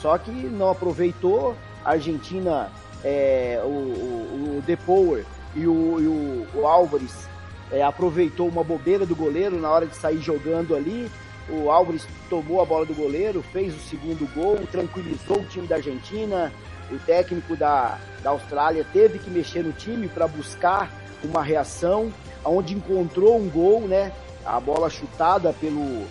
Só que não aproveitou. A Argentina, é, o, o, o De Power e o, e o, o Álvares é, aproveitou uma bobeira do goleiro na hora de sair jogando ali. O Álvares tomou a bola do goleiro, fez o segundo gol, tranquilizou o time da Argentina. O técnico da, da Austrália teve que mexer no time para buscar uma reação, onde encontrou um gol, né? A bola chutada pelo,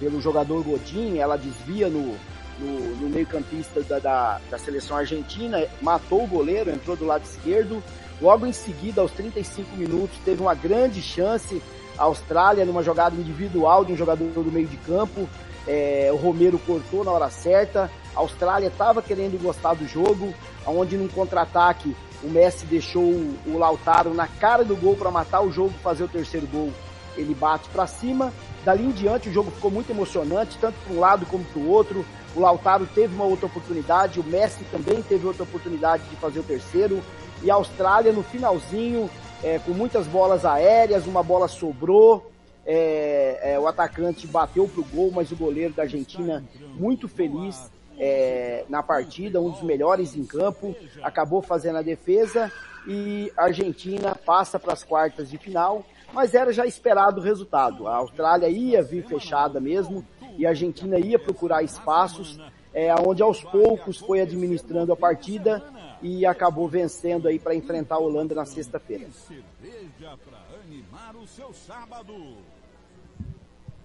pelo jogador Godin, ela desvia no, no, no meio-campista da, da, da seleção argentina, matou o goleiro, entrou do lado esquerdo. Logo em seguida, aos 35 minutos, teve uma grande chance a Austrália numa jogada individual de um jogador do meio de campo. É, o Romero cortou na hora certa. A Austrália estava querendo gostar do jogo, onde num contra-ataque o Messi deixou o Lautaro na cara do gol para matar o jogo, fazer o terceiro gol. Ele bate para cima. Dali em diante o jogo ficou muito emocionante, tanto para um lado como para o outro. O Lautaro teve uma outra oportunidade, o Messi também teve outra oportunidade de fazer o terceiro. E a Austrália no finalzinho, é, com muitas bolas aéreas, uma bola sobrou. É, é, o atacante bateu pro gol, mas o goleiro da Argentina muito feliz é, na partida, um dos melhores em campo, acabou fazendo a defesa e a Argentina passa para as quartas de final, mas era já esperado o resultado. A Austrália ia vir fechada mesmo e a Argentina ia procurar espaços, é, onde aos poucos foi administrando a partida e acabou vencendo aí para enfrentar a Holanda na sexta-feira.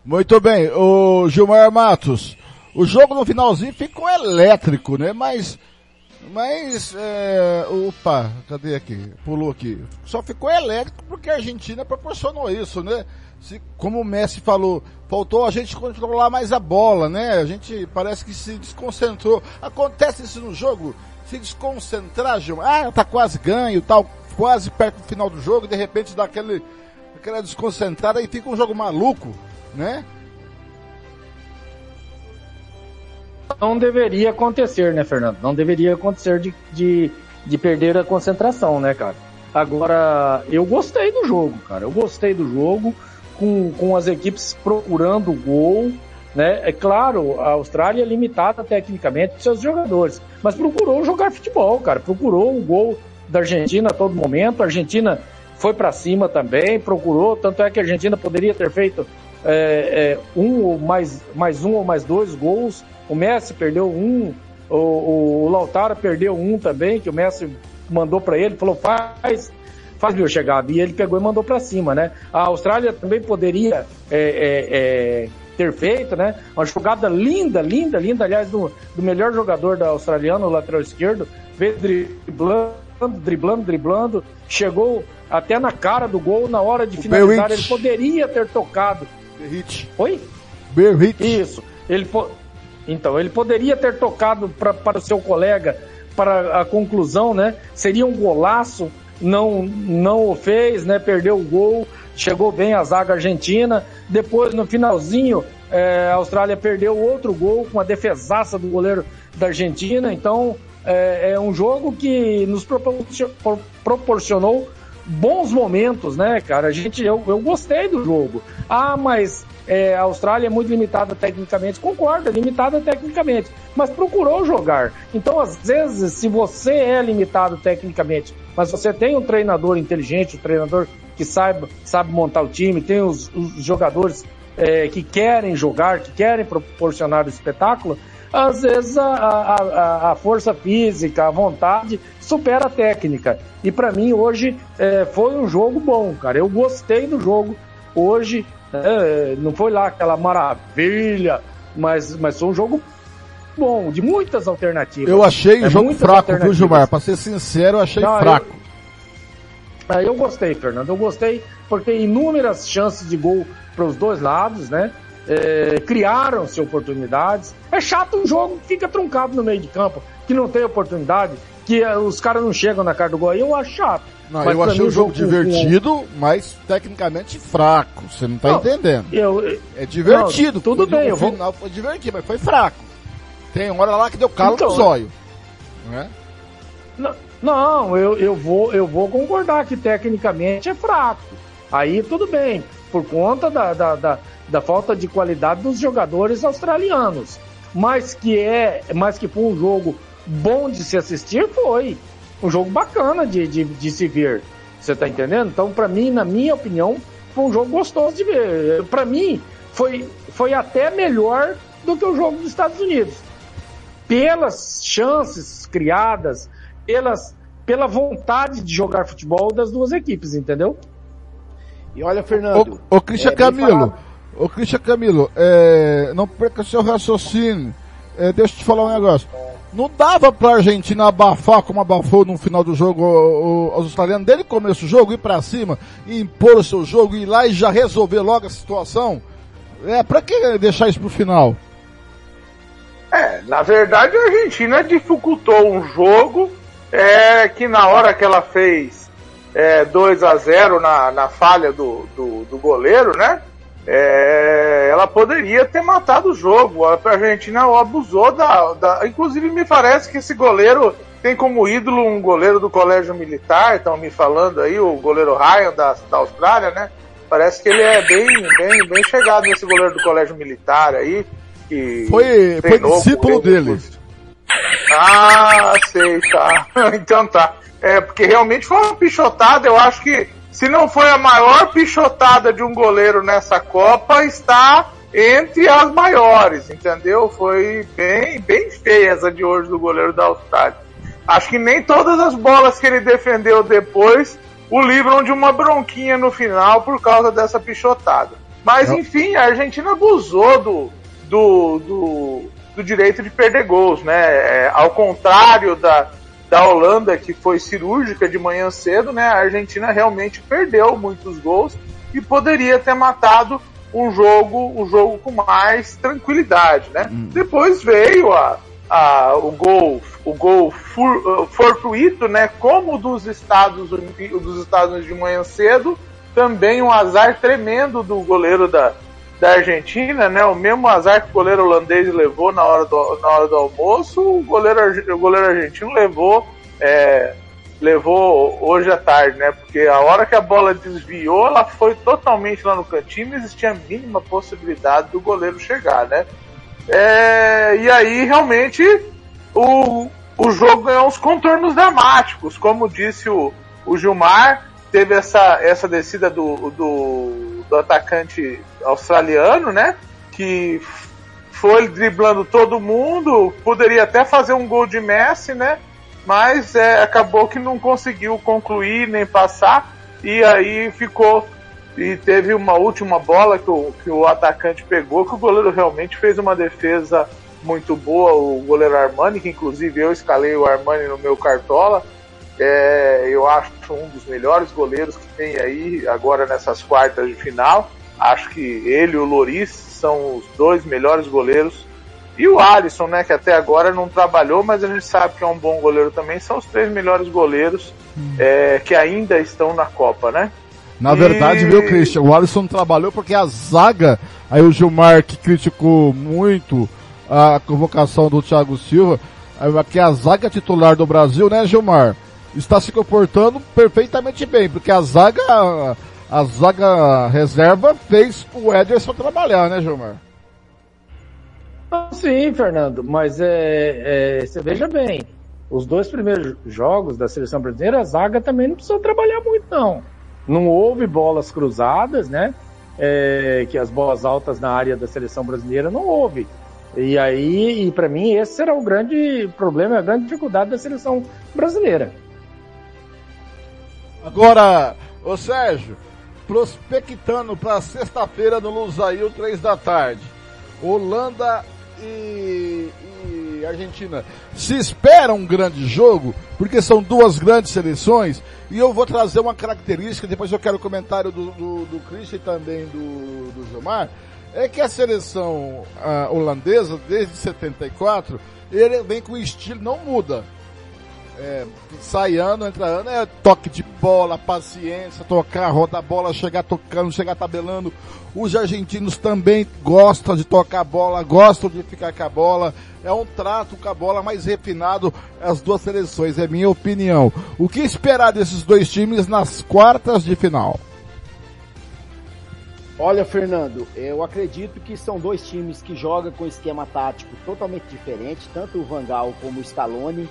Muito bem, o Gilmar Matos. O jogo no finalzinho ficou elétrico, né? Mas, mas, é, opa, cadê aqui? Pulou aqui. Só ficou elétrico porque a Argentina proporcionou isso, né? Se, como o Messi falou, faltou a gente controlar mais a bola, né? A gente parece que se desconcentrou. Acontece isso no jogo? Se desconcentrar, Gilmar. Ah, tá quase ganho, tal, quase perto do final do jogo, de repente dá aquele, aquela desconcentrada e fica um jogo maluco, né? não deveria acontecer, né, Fernando? Não deveria acontecer de, de, de perder a concentração, né, cara? Agora, eu gostei do jogo, cara. Eu gostei do jogo, com, com as equipes procurando o gol, né? É claro, a Austrália é limitada tecnicamente por seus jogadores, mas procurou jogar futebol, cara. Procurou o gol da Argentina a todo momento. A Argentina foi para cima também, procurou. Tanto é que a Argentina poderia ter feito é, é, um ou mais, mais um ou mais dois gols o Messi perdeu um, o, o Lautaro perdeu um também, que o Messi mandou para ele, falou, faz, faz meu chegada. E ele pegou e mandou para cima, né? A Austrália também poderia é, é, é, ter feito, né? Uma jogada linda, linda, linda, aliás, do, do melhor jogador da australiana, o lateral esquerdo, veio driblando, driblando, driblando, chegou até na cara do gol na hora de finalizar. Ele poderia ter tocado. Berrit. Oi? Berrit. Isso. Ele, então, ele poderia ter tocado pra, para o seu colega para a conclusão, né? Seria um golaço, não, não o fez, né? Perdeu o gol, chegou bem a zaga argentina. Depois, no finalzinho, é, a Austrália perdeu outro gol com a defesaça do goleiro da Argentina. Então, é, é um jogo que nos proporcionou bons momentos, né, cara? A gente, eu, eu gostei do jogo. Ah, mas é, a Austrália é muito limitada tecnicamente. Concordo, é limitada tecnicamente, mas procurou jogar. Então, às vezes, se você é limitado tecnicamente, mas você tem um treinador inteligente, um treinador que sabe, sabe montar o time, tem os, os jogadores é, que querem jogar, que querem proporcionar o espetáculo, às vezes a, a, a, força física, a vontade supera a técnica. E para mim hoje é, foi um jogo bom, cara. Eu gostei do jogo hoje. É, não foi lá aquela maravilha, mas, mas foi um jogo bom, de muitas alternativas. Eu achei o é, jogo fraco, viu, Gilmar? Pra ser sincero, eu achei não, fraco. Eu, eu gostei, Fernando. Eu gostei porque inúmeras chances de gol para os dois lados, né? é, criaram-se oportunidades. É chato um jogo que fica truncado no meio de campo, que não tem oportunidade, que é, os caras não chegam na cara do gol. Eu acho chato. Não, eu achei o jogo divertido, mas tecnicamente fraco. Você não tá não, entendendo. Eu, é divertido. Não, tudo bem, o final foi divertido, mas foi fraco. Tem hora lá que deu calo então, no zóio. Né? Não, não eu, eu, vou, eu vou concordar que tecnicamente é fraco. Aí tudo bem, por conta da, da, da, da falta de qualidade dos jogadores australianos. Mas que é, mas que foi um jogo bom de se assistir, foi. Um jogo bacana de, de, de se ver. Você tá entendendo? Então, para mim, na minha opinião, foi um jogo gostoso de ver. Para mim, foi, foi até melhor do que o jogo dos Estados Unidos. Pelas chances criadas, pelas, pela vontade de jogar futebol das duas equipes, entendeu? E olha, Fernando. Ô, ô Cristian é, Camilo, ô Cristian Camilo, é, não perca seu raciocínio. É, deixa eu te falar um negócio. Não dava pra Argentina abafar como abafou no final do jogo o, o, os australianos dele começo do jogo, ir pra cima, impor o seu jogo, ir lá e já resolver logo a situação? É, pra que deixar isso pro final? É, na verdade a Argentina dificultou um jogo é, que na hora que ela fez é, 2 a 0 na, na falha do, do, do goleiro, né? É, ela poderia ter matado o jogo. A Argentina abusou da, da. Inclusive, me parece que esse goleiro tem como ídolo um goleiro do colégio militar, estão me falando aí, o goleiro Ryan da, da Austrália, né? Parece que ele é bem, bem, bem chegado nesse goleiro do colégio militar aí. Que foi, foi discípulo dele. Ah, sei, tá. então tá. É, porque realmente foi uma pichotada, eu acho que se não foi a maior pichotada de um goleiro nessa Copa, está entre as maiores, entendeu? Foi bem, bem feia essa de hoje do goleiro da Austrália. Acho que nem todas as bolas que ele defendeu depois o livram de uma bronquinha no final por causa dessa pichotada. Mas enfim, a Argentina abusou do, do, do, do direito de perder gols, né? É, ao contrário da, da Holanda, que foi cirúrgica de manhã cedo, né? A Argentina realmente perdeu muitos gols e poderia ter matado um jogo, um jogo com mais tranquilidade, né? Hum. Depois veio a, a, o gol, o gol for, uh, fortuito, né? Como dos Estados Unidos, dos Estados Unidos de manhã cedo, também um azar tremendo do goleiro da, da Argentina, né? O mesmo azar que o goleiro holandês levou na hora do, na hora do almoço, o goleiro, o goleiro argentino levou, é, levou hoje à tarde, né? Porque a hora que a bola desviou, ela foi totalmente lá no cantinho, existia a mínima possibilidade do goleiro chegar, né? É, e aí realmente o, o jogo ganhou uns contornos dramáticos, como disse o, o Gilmar, teve essa, essa descida do, do do atacante australiano, né? Que foi driblando todo mundo, poderia até fazer um gol de Messi, né? Mas é, acabou que não conseguiu concluir nem passar e aí ficou e teve uma última bola que o, que o atacante pegou, que o goleiro realmente fez uma defesa muito boa, o goleiro Armani, que inclusive eu escalei o Armani no meu cartola, é, eu acho um dos melhores goleiros que tem aí agora nessas quartas de final. Acho que ele e o Loris são os dois melhores goleiros. E o Alisson, né, que até agora não trabalhou, mas a gente sabe que é um bom goleiro também. São os três melhores goleiros hum. é, que ainda estão na Copa, né? Na verdade, e... viu, Christian? O Alisson trabalhou porque a zaga, aí o Gilmar que criticou muito a convocação do Thiago Silva, que a zaga titular do Brasil, né, Gilmar? Está se comportando perfeitamente bem, porque a zaga, a zaga reserva fez o Ederson trabalhar, né, Gilmar? Sim, Fernando, mas é, é, você veja bem, os dois primeiros jogos da seleção brasileira, a zaga também não precisou trabalhar muito, não. Não houve bolas cruzadas, né? É, que as bolas altas na área da seleção brasileira não houve. E aí, e para mim, esse será o grande problema, a grande dificuldade da seleção brasileira. Agora, ô Sérgio, prospectando para sexta-feira no Lusail, três da tarde. Holanda e, e, Argentina. Se espera um grande jogo, porque são duas grandes seleções, e eu vou trazer uma característica, depois eu quero o comentário do, do, do Christian e também do, do Gilmar. é que a seleção a holandesa, desde 74, ele vem com o estilo, não muda. É, sai ano, entra ano, é toque de bola, paciência, tocar, rodar a bola, chegar tocando, chegar tabelando. Os argentinos também gostam de tocar a bola, gostam de ficar com a bola. É um trato com a bola mais refinado as duas seleções, é minha opinião. O que esperar desses dois times nas quartas de final? Olha, Fernando, eu acredito que são dois times que jogam com esquema tático totalmente diferente, tanto o Vangal como o Scaloni.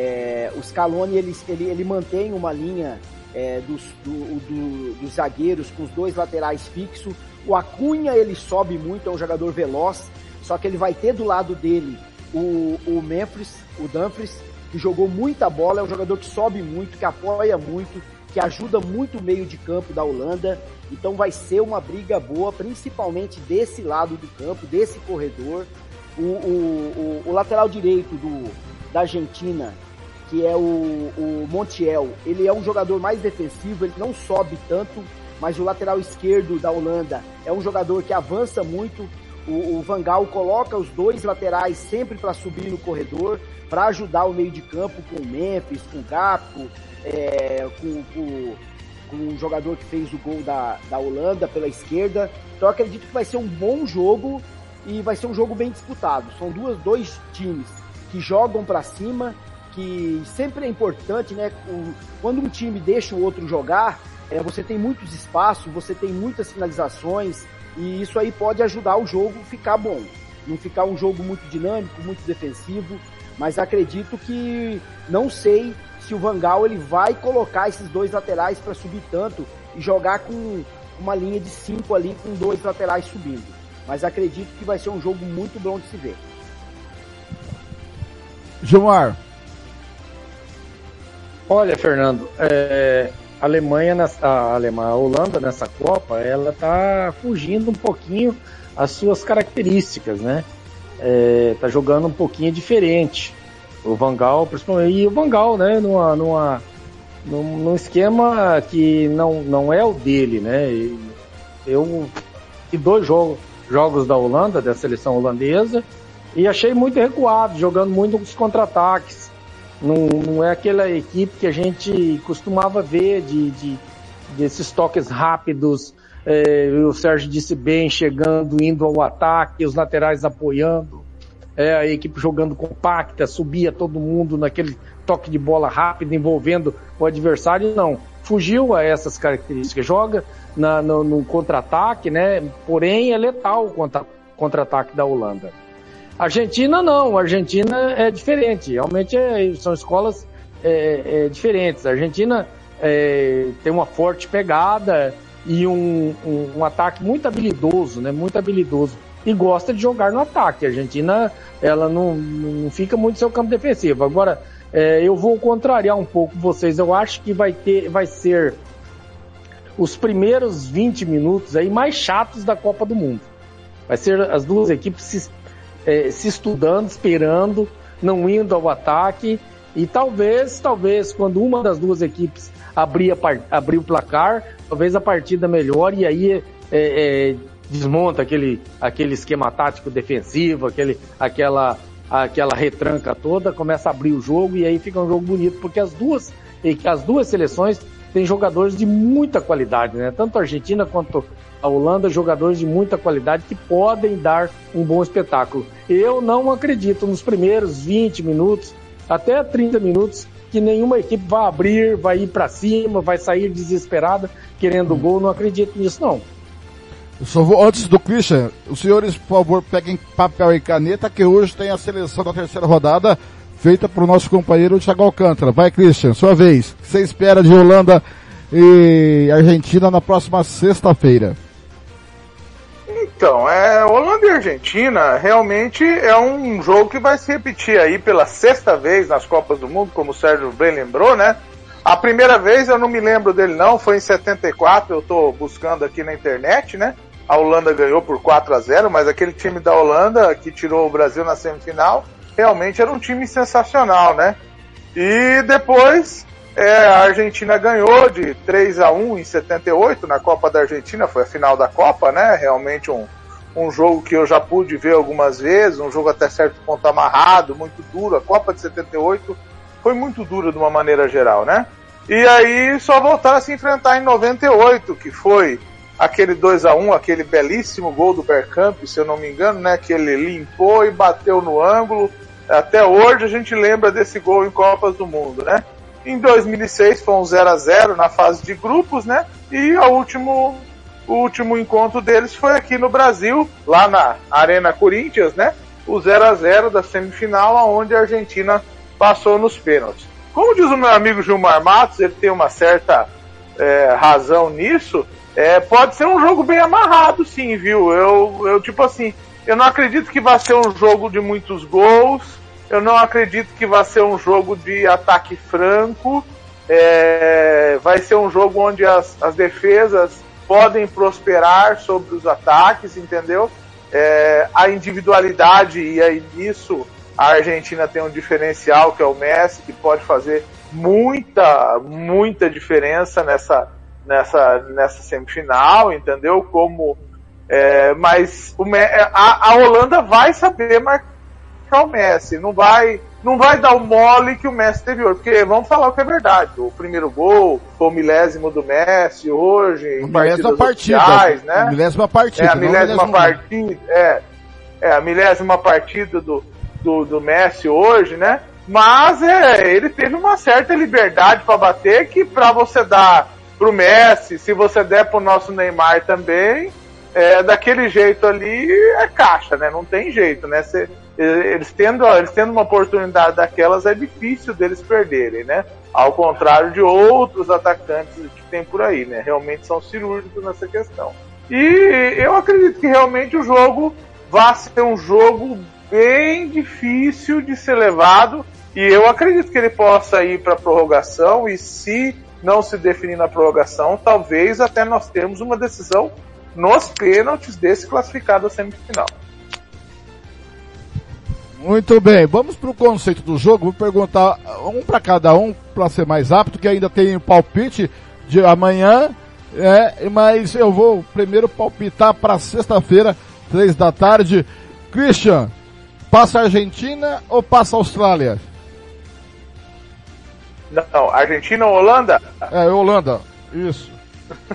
É, o Scaloni ele, ele, ele mantém uma linha é, dos, do, do, dos zagueiros com os dois laterais fixos. O Acunha ele sobe muito, é um jogador veloz, só que ele vai ter do lado dele o, o Memphis, o Dumfries, que jogou muita bola, é um jogador que sobe muito, que apoia muito, que ajuda muito o meio de campo da Holanda. Então vai ser uma briga boa, principalmente desse lado do campo, desse corredor. O, o, o, o lateral direito do, da Argentina, que é o, o Montiel, ele é um jogador mais defensivo, ele não sobe tanto, mas o lateral esquerdo da Holanda é um jogador que avança muito. O, o Vangal coloca os dois laterais sempre para subir no corredor, para ajudar o meio de campo com o Memphis, com o Gapco, é, com, com, com um jogador que fez o gol da, da Holanda pela esquerda. Então acredito que vai ser um bom jogo e vai ser um jogo bem disputado. São duas, dois times que jogam para cima, que sempre é importante, né? Quando um time deixa o outro jogar, é, você tem muitos espaços, você tem muitas finalizações e isso aí pode ajudar o jogo ficar bom. Não ficar um jogo muito dinâmico, muito defensivo, mas acredito que não sei se o Vangal ele vai colocar esses dois laterais para subir tanto e jogar com uma linha de cinco ali com dois laterais subindo. Mas acredito que vai ser um jogo muito bom de se ver. Gilmar. Olha, Fernando, é, a Alemanha, nessa, a Alemanha, a Holanda nessa Copa, ela tá fugindo um pouquinho as suas características, né? É, tá jogando um pouquinho diferente. O Vangal, principalmente, e o Vangal, né, numa, numa, num, num esquema que não, não é o dele, né? Eu vi dois jogos, jogos da Holanda, da seleção holandesa, e achei muito recuado, jogando muito os contra-ataques. Não, não é aquela equipe que a gente costumava ver de, de desses toques rápidos. É, o Sérgio disse bem, chegando, indo ao ataque, os laterais apoiando. É, a equipe jogando compacta, subia todo mundo naquele toque de bola rápido, envolvendo o adversário. Não, fugiu a essas características. Joga na, no, no contra-ataque, né? Porém, é letal o contra-ataque da Holanda. Argentina não, Argentina é diferente, realmente é, são escolas é, é, diferentes. A Argentina é, tem uma forte pegada e um, um, um, ataque muito habilidoso, né? Muito habilidoso. E gosta de jogar no ataque. A Argentina, ela não, não fica muito no seu campo defensivo. Agora, é, eu vou contrariar um pouco vocês. Eu acho que vai ter, vai ser os primeiros 20 minutos aí mais chatos da Copa do Mundo. Vai ser as duas equipes se é, se estudando, esperando, não indo ao ataque. E talvez, talvez, quando uma das duas equipes abrir, abrir o placar, talvez a partida melhore e aí é, é, desmonta aquele, aquele esquema tático defensivo, aquele, aquela, aquela retranca toda, começa a abrir o jogo e aí fica um jogo bonito, porque as duas, as duas seleções têm jogadores de muita qualidade, né? Tanto a Argentina quanto a Holanda, jogadores de muita qualidade que podem dar um bom espetáculo. Eu não acredito nos primeiros 20 minutos, até 30 minutos, que nenhuma equipe vai abrir, vai ir para cima, vai sair desesperada querendo hum. gol. Não acredito nisso, não. Eu só vou, antes do Christian, os senhores, por favor, peguem papel e caneta, que hoje tem a seleção da terceira rodada feita para o nosso companheiro Thiago Alcântara. Vai, Christian, sua vez. O que você espera de Holanda e Argentina na próxima sexta-feira? Então, é, Holanda e Argentina realmente é um jogo que vai se repetir aí pela sexta vez nas Copas do Mundo, como o Sérgio bem lembrou, né? A primeira vez eu não me lembro dele não, foi em 74, eu tô buscando aqui na internet, né? A Holanda ganhou por 4 a 0, mas aquele time da Holanda que tirou o Brasil na semifinal, realmente era um time sensacional, né? E depois é, a Argentina ganhou de 3 a 1 em 78 na Copa da Argentina, foi a final da Copa, né? Realmente um, um jogo que eu já pude ver algumas vezes, um jogo até certo ponto amarrado, muito duro. A Copa de 78 foi muito dura de uma maneira geral, né? E aí só voltaram a se enfrentar em 98, que foi aquele 2 a 1 aquele belíssimo gol do Bergkamp, se eu não me engano, né? Que ele limpou e bateu no ângulo. Até hoje a gente lembra desse gol em Copas do Mundo, né? Em 2006 foi um 0 a 0 na fase de grupos, né? E o último, o último encontro deles foi aqui no Brasil, lá na Arena Corinthians, né? O 0 a 0 da semifinal, onde a Argentina passou nos pênaltis. Como diz o meu amigo Gilmar Matos, ele tem uma certa é, razão nisso. É, pode ser um jogo bem amarrado, sim, viu? Eu, eu, tipo assim, eu não acredito que vai ser um jogo de muitos gols. Eu não acredito que vai ser um jogo de ataque franco. É, vai ser um jogo onde as, as defesas podem prosperar sobre os ataques, entendeu? É, a individualidade, e aí nisso a Argentina tem um diferencial que é o Messi, que pode fazer muita, muita diferença nessa, nessa, nessa semifinal, entendeu? Como, é, mas o, a, a Holanda vai saber marcar o Messi, não vai, não vai dar o mole que o Messi teve hoje, porque vamos falar o que é verdade. O primeiro gol foi o milésimo do Messi hoje. Milésima partida, sociais, né? Milésima partida. É a milésima partida, é, é a milésima partida do, do, do Messi hoje, né? Mas é, ele teve uma certa liberdade para bater que para você dar pro Messi, se você der pro nosso Neymar também, é, daquele jeito ali é caixa, né? Não tem jeito, né? Cê, eles, tendo, eles tendo uma oportunidade daquelas é difícil deles perderem, né? Ao contrário de outros atacantes que tem por aí, né? Realmente são cirúrgicos nessa questão. E eu acredito que realmente o jogo vai ser um jogo bem difícil de ser levado e eu acredito que ele possa ir para prorrogação e se não se definir na prorrogação, talvez até nós temos uma decisão nos pênaltis desse classificado à semifinal. Muito bem, vamos para o conceito do jogo. Vou perguntar um para cada um, para ser mais rápido, que ainda tem palpite de amanhã, é, mas eu vou primeiro palpitar para sexta-feira, três da tarde. Christian, Passa a Argentina ou passa a Austrália? Não, Argentina ou Holanda? É, Holanda, isso.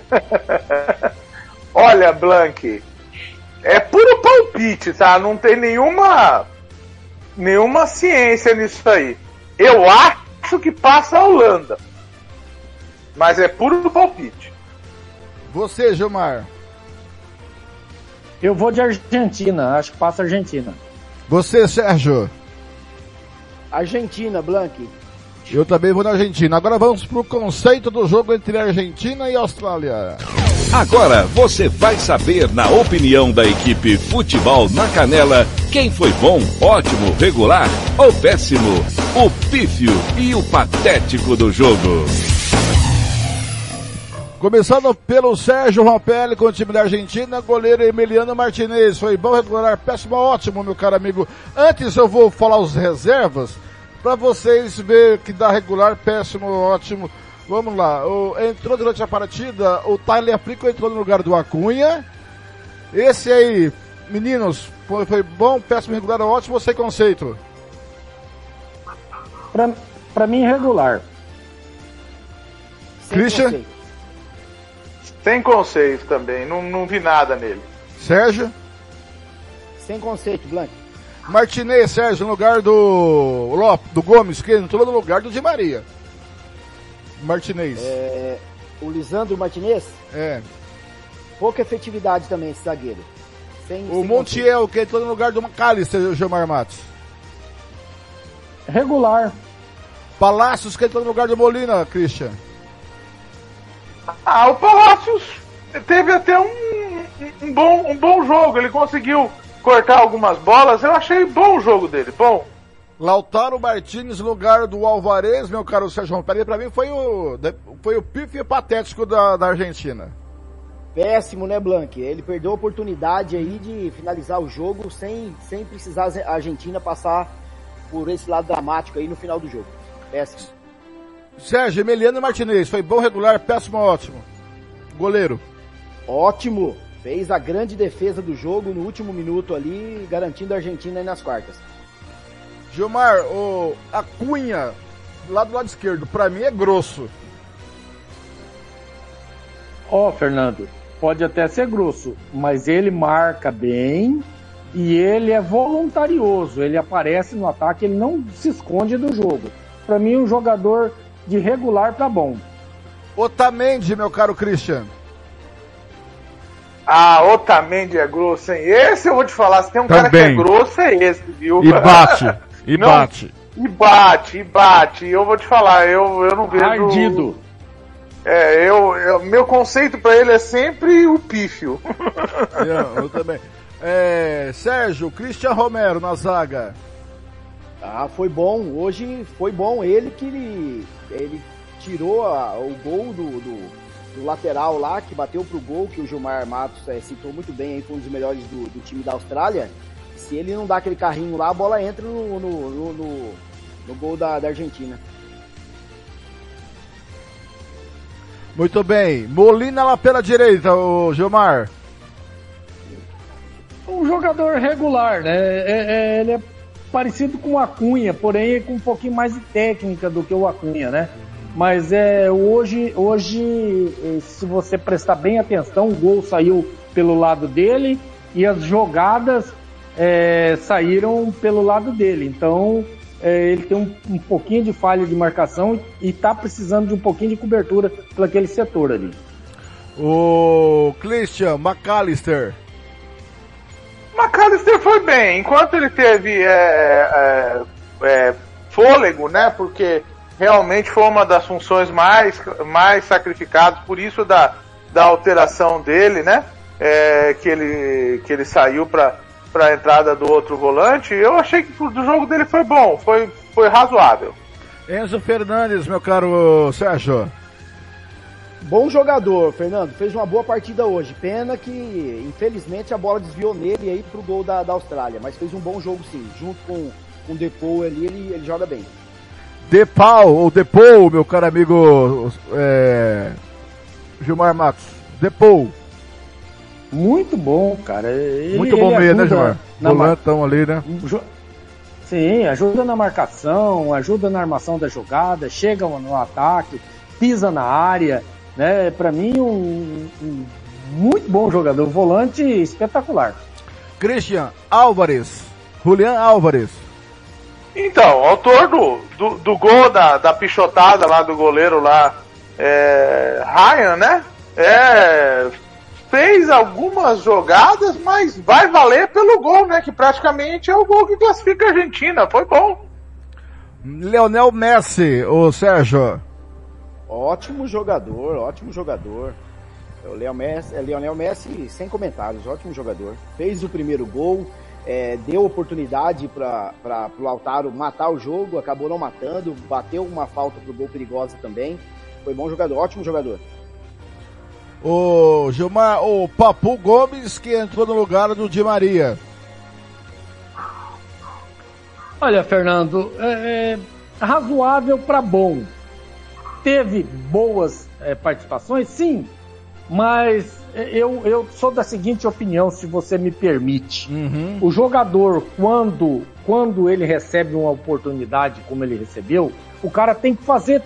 Olha, Blank, é puro palpite, tá? Não tem nenhuma nenhuma ciência nisso aí. Eu acho que passa a Holanda. Mas é puro palpite. Você, Gilmar? Eu vou de Argentina, acho que passa a Argentina. Você, Sérgio? Argentina, Blank. Eu também vou na Argentina. Agora vamos pro conceito do jogo entre Argentina e Austrália. Agora você vai saber, na opinião da equipe Futebol na Canela, quem foi bom, ótimo, regular ou péssimo, o pífio e o patético do jogo. Começando pelo Sérgio Rompelli com o time da Argentina, goleiro Emiliano Martinez. Foi bom, regular, péssimo, ótimo, meu caro amigo. Antes eu vou falar os reservas, para vocês ver que dá regular, péssimo, ótimo. Vamos lá, o, entrou durante a partida, o Tyler Africo entrou no lugar do Acunha. Esse aí, meninos, foi, foi bom, péssimo, regular, ótimo, você conceito? Pra, pra mim, regular. Christian? Conceito. Sem conceito também, não, não vi nada nele. Sérgio? Sem conceito, Blanco. Martinez, Sérgio, no lugar do Lopes, do Gomes, que entrou no lugar do Di Maria. Martinez. É, o Lisandro Martinez? É. Pouca efetividade também esse zagueiro. Sem, o sem Montiel, conceito. que entrou no lugar do Macalister, o Gilmar Matos. Regular. Palácios, que entrou no lugar do Molina, Christian. Ah, o Palácios teve até um, um, bom, um bom jogo. Ele conseguiu cortar algumas bolas. Eu achei bom o jogo dele, bom. Lautaro Martins, lugar do Alvarez, meu caro Sérgio Rompelli, pra mim foi o, foi o pife patético da, da Argentina. Péssimo, né, Blank? Ele perdeu a oportunidade aí de finalizar o jogo sem, sem precisar a Argentina passar por esse lado dramático aí no final do jogo. Péssimo. Sérgio, Emiliano Martinez, foi bom, regular, péssimo, ótimo. Goleiro. Ótimo. Fez a grande defesa do jogo no último minuto ali, garantindo a Argentina aí nas quartas. Gilmar, o, a Cunha, lá do lado esquerdo, pra mim é grosso. Ó, Fernando, pode até ser grosso, mas ele marca bem e ele é voluntarioso. Ele aparece no ataque, ele não se esconde do jogo. Pra mim, um jogador de regular tá bom. Otamendi, meu caro Christian. Ah, Otamendi é grosso, hein? Esse eu vou te falar, se tem um cara que Também. é grosso, é esse, viu? E bate, e Não, bate. E bate, e bate. Eu vou te falar, eu, eu não vejo... Ardido. É, eu, eu- meu conceito pra ele é sempre o pífio. Eu, eu também. É, Sérgio, Christian Romero na zaga. Ah, foi bom. Hoje foi bom. Ele que ele, ele tirou a- o gol do, do, do lateral lá, que bateu pro gol, que o Gilmar Matos eh, citou muito bem, aí, foi um dos melhores do, do time da Austrália. Se ele não dá aquele carrinho lá, a bola entra no, no, no, no- no gol da, da Argentina. Muito bem. Molina lá pela direita, o Gilmar. Um jogador regular, né? É- é- ele é parecido com o Acunha, porém com um pouquinho mais de técnica do que o Acunha, né? Mas é hoje, hoje, eh, se você prestar bem atenção, o gol saiu pelo lado dele e as jogadas eh, saíram pelo lado dele. Então eh, ele tem um, um pouquinho de falha de marcação e está precisando de um pouquinho de cobertura para aquele setor ali. O Christian McAllister. McAllister foi bem, enquanto ele teve é, é, é, fôlego, né? Porque realmente foi uma das funções mais, mais sacrificadas, por isso da, da alteração dele, né? É, que, ele, que ele saiu para a entrada do outro volante. Eu achei que do jogo dele foi bom, foi, foi razoável. Enzo Fernandes, meu caro Sérgio. Bom jogador, Fernando. Fez uma boa partida hoje. Pena que, infelizmente, a bola desviou nele aí pro gol da, da Austrália. Mas fez um bom jogo sim. Junto com, com o Depou ali, ele, ele joga bem. Depau, ou Depou, meu caro amigo é, Gilmar Matos. Depou. Muito bom, cara. Ele- Muito bom meio, né, Gilmar? mar- Volantão ali, né? Sim, ajuda na marcação, ajuda na armação da jogada, chega no ataque, pisa na área, né? Para mim um, um muito bom jogador, volante espetacular. Christian Álvares. Julian Álvares. Então, autor do, do, do gol da, da pichotada lá do goleiro lá, é, Ryan, né? É, fez algumas jogadas, mas vai valer pelo gol, né? Que praticamente é o gol que classifica a Argentina. Foi bom. Leonel Messi, o Sérgio. Ótimo jogador, ótimo jogador. O Leo Messi, é, Lionel Messi, sem comentários, ótimo jogador. Fez o primeiro gol, é, deu oportunidade para o Lautaro matar o jogo, acabou não matando, bateu uma falta pro gol perigosa também. Foi bom jogador, ótimo jogador. O Gilmar, o Papu Gomes que entrou no lugar do Di Maria. Olha, Fernando, é, é razoável para bom. Teve boas é, participações, sim, mas é, eu, eu sou da seguinte opinião, se você me permite. O jogador, quando, quando ele recebe uma oportunidade como ele recebeu, o cara tem que fazer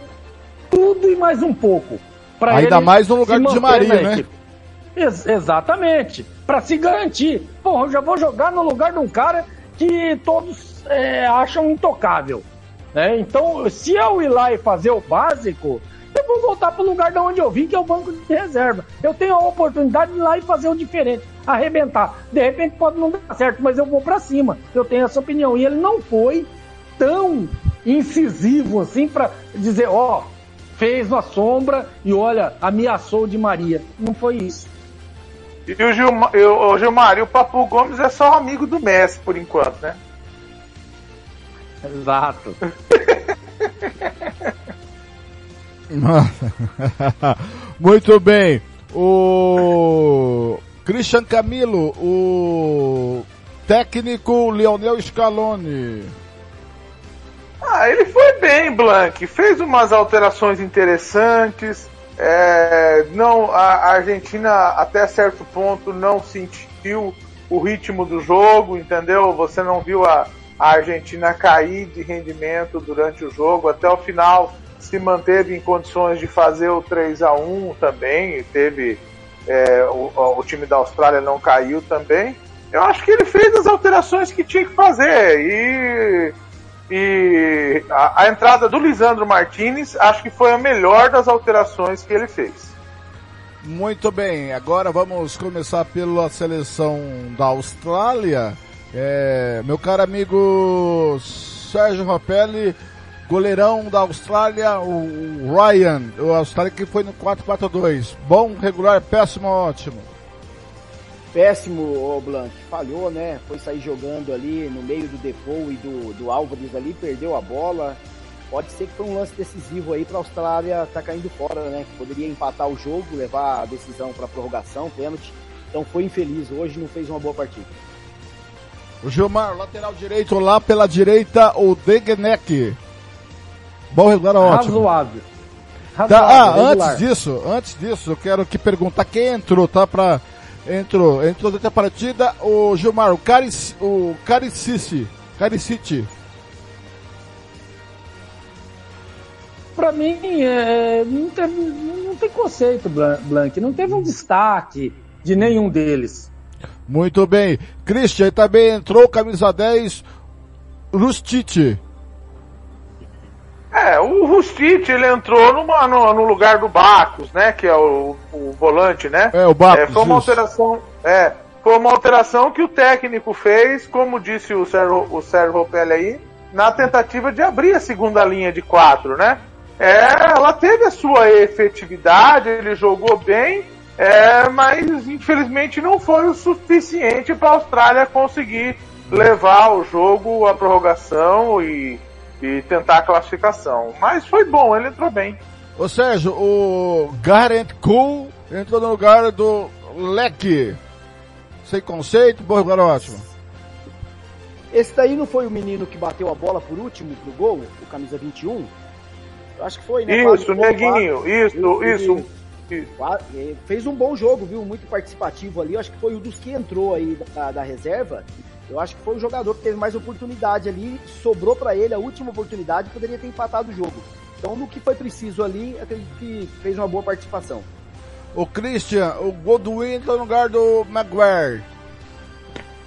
tudo e mais um pouco. Pra Ainda mais no lugar do Di Maria, né? Ex- exatamente. Para se garantir. Porra, eu já vou jogar no lugar de um cara que todos é, acham intocável. Né? Então, se eu ir lá e fazer o básico, eu vou voltar para o lugar de onde eu vim, que é o banco de reserva. Eu tenho a oportunidade de ir lá e fazer o diferente, arrebentar. De repente pode não dar certo, mas eu vou para cima. Eu tenho essa opinião. E ele não foi tão incisivo assim para dizer, ó, fez uma sombra e olha, ameaçou de Maria. Não foi isso. E o Gilmar, eu- o Gilmar, e o Papu Gomes é só amigo do Messi por enquanto, né? Exato. Muito bem. O Christian Camilo, o técnico Lionel Scaloni. Ah, ele foi bem, Blank. Fez umas alterações interessantes. É, não, a Argentina até certo ponto não sentiu o ritmo do jogo, entendeu? Você não viu a, a Argentina cair de rendimento durante o jogo, até o final se manteve em condições de fazer o 3 a 1 também, teve é, o, o, time da Austrália não caiu também. Eu acho que ele fez as alterações que tinha que fazer e, e a, a entrada do Lisandro Martinez acho que foi a melhor das alterações que ele fez. Muito bem, agora vamos começar pela seleção da Austrália. É, meu caro amigo Sérgio Rapelli, goleirão da Austrália, o Ryan, o Austrália que foi no 4-4-2. Bom, regular, péssimo, ótimo. Péssimo, o Blanc. Falhou, né? Foi sair jogando ali no meio do Defoe e do, do Álvares ali, perdeu a bola. Pode ser que foi um lance decisivo aí para a Austrália tá caindo fora, né? Que poderia empatar o jogo, levar a decisão para prorrogação, pênalti. Então foi infeliz hoje, não fez uma boa partida. O Gilmar, lateral direito lá pela direita, o Degenek. Bom regular, ótimo. Razoável. Tá, ah, regular. antes disso, antes disso, eu quero que perguntar quem entrou, tá? Pra, entrou, entrou dentro da partida o Gilmar, o Caric, o Caricici, Cariciti. Pra mim, é, não, tem, não tem conceito, Blank. Não teve um destaque de nenhum deles. Muito bem. Christian também entrou, camisa 10, Rustite. É, o Rustite, ele entrou numa, no, no, lugar do Bacos, né? Que é o, o volante, né? É, o Bacos. É, foi uma alteração. É, foi uma alteração que o técnico fez, como disse o Sérgio, o Sérgio Ropelli aí, na tentativa de abrir a segunda linha de quatro, né? É, ela teve a sua efetividade, ele jogou bem, é, mas infelizmente não foi o suficiente para a Austrália conseguir levar o jogo à prorrogação e e tentar a classificação. Mas foi bom, ele entrou bem. Ô Sérgio, o Garant Cool entrou no lugar do Leque. Sem conceito, bom lugar ótimo. Esse daí não foi o menino que bateu a bola por último pro gol, o camisa 21? Eu acho que foi, né? Isso, Neguinho, isso, isso. isso. Fez um bom jogo, viu? Muito participativo ali. Eu acho que foi um dos que entrou aí da, da reserva. Eu acho que foi o jogador que teve mais oportunidade ali, sobrou para ele a última oportunidade, poderia ter empatado o jogo. Então, no que foi preciso ali, acredito que fez uma boa participação. O Christian, o Godwin tá no lugar do Maguire.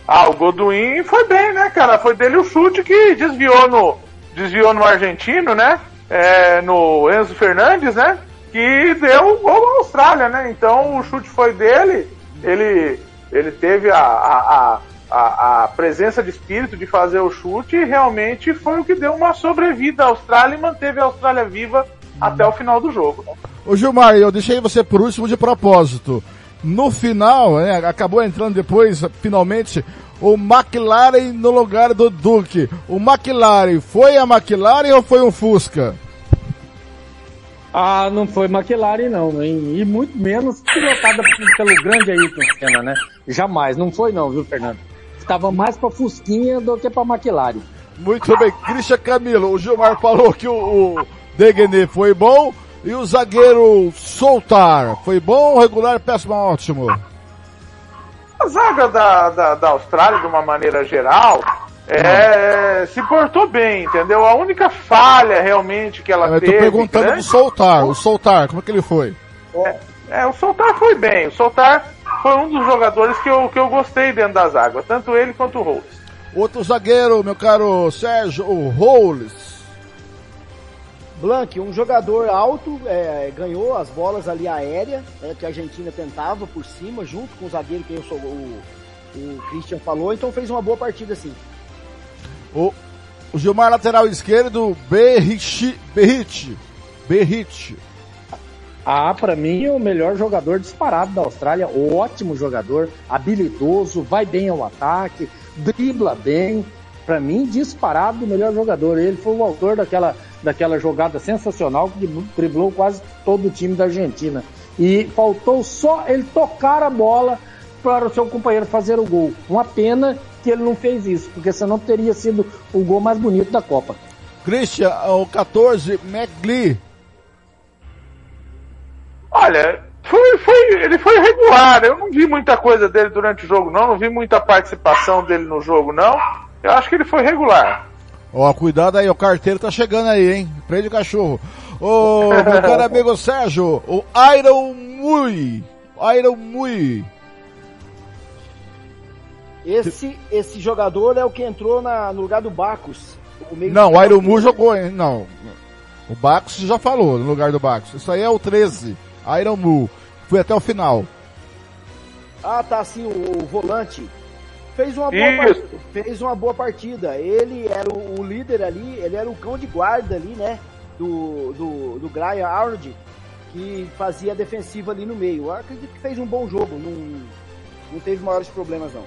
Ah, o Godwin foi bem, né, cara? Foi dele o chute que desviou no, desviou no argentino, né? É, no Enzo Fernandes, né? Que deu o gol à Austrália, né? Então o chute foi dele. Ele, ele teve a, a, a a, a, presença de espírito de fazer o chute realmente foi o que deu uma sobrevida à Austrália e manteve a Austrália viva até o final do jogo. Ô Gilmar, eu deixei você por último de propósito. No final, né, acabou entrando depois, finalmente, o McLaren no lugar do Duque. O McLaren foi a McLaren ou foi um Fusca? Ah, não foi McLaren não, hein? e muito menos pilotada pelo grande Ayrton Senna, né? Jamais, não foi não, viu, Fernando? Tava mais pra Fusquinha do que pra McLaren. Muito bem, Christian Camilo, o Gilmar falou que o, o Deguené foi bom e o zagueiro Soltar foi bom, regular, péssimo, ótimo. A zaga da, da, da Austrália, de uma maneira geral, é, se portou bem, entendeu? A única falha realmente que ela Eu teve. Eu tô perguntando grande, do Soltar, o Soltar, como é que ele foi? É, é, o Soltar foi bem. O Soltar foi um dos jogadores que eu, que eu gostei dentro das águas, tanto ele quanto o Rolls. Outro zagueiro, meu caro Sérgio, o Rolls. Blank, um jogador alto, é, ganhou as bolas ali aérea, é, que a Argentina tentava por cima, junto com o zagueiro que eu sou, o, o Christian falou, então fez uma boa partida sim. O, o Gilmar lateral esquerdo, Berrich, Berrich, Berrich. Ah, para mim é o melhor jogador disparado da Austrália, ótimo jogador, habilidoso, vai bem ao ataque, dribla bem. Para mim, disparado o melhor jogador. Ele foi o autor daquela, daquela jogada sensacional que driblou quase todo o time da Argentina. E faltou só ele tocar a bola para o seu companheiro fazer o gol. Uma pena que ele não fez isso, porque senão teria sido o gol mais bonito da Copa. Christian, o 14, McGlee Olha, foi, foi, ele foi regular. Eu não vi muita coisa dele durante o jogo, não. Não vi muita participação dele no jogo, não. Eu acho que ele foi regular. Ó, cuidado aí, o carteiro tá chegando aí, hein? Prende o cachorro. Ô, meu caro amigo Sérgio, o Iron Mui. Iron Mui. Esse, esse jogador é o que entrou na, no lugar do Bacos. O meio Não, o Iron Mu jogou, hein? Não. O Bacos já falou no lugar do Bacos. Isso aí é o 13. Iron Mu. Foi até o final. Ah, tá, sim, o, o volante. Fez uma, boa partida, fez uma boa partida. Ele era o, o líder ali, ele era o cão de guarda ali, né? Do, do, do Brian Arnold, que fazia a defensiva ali no meio. Eu acredito que fez um bom jogo, não, não teve maiores problemas não.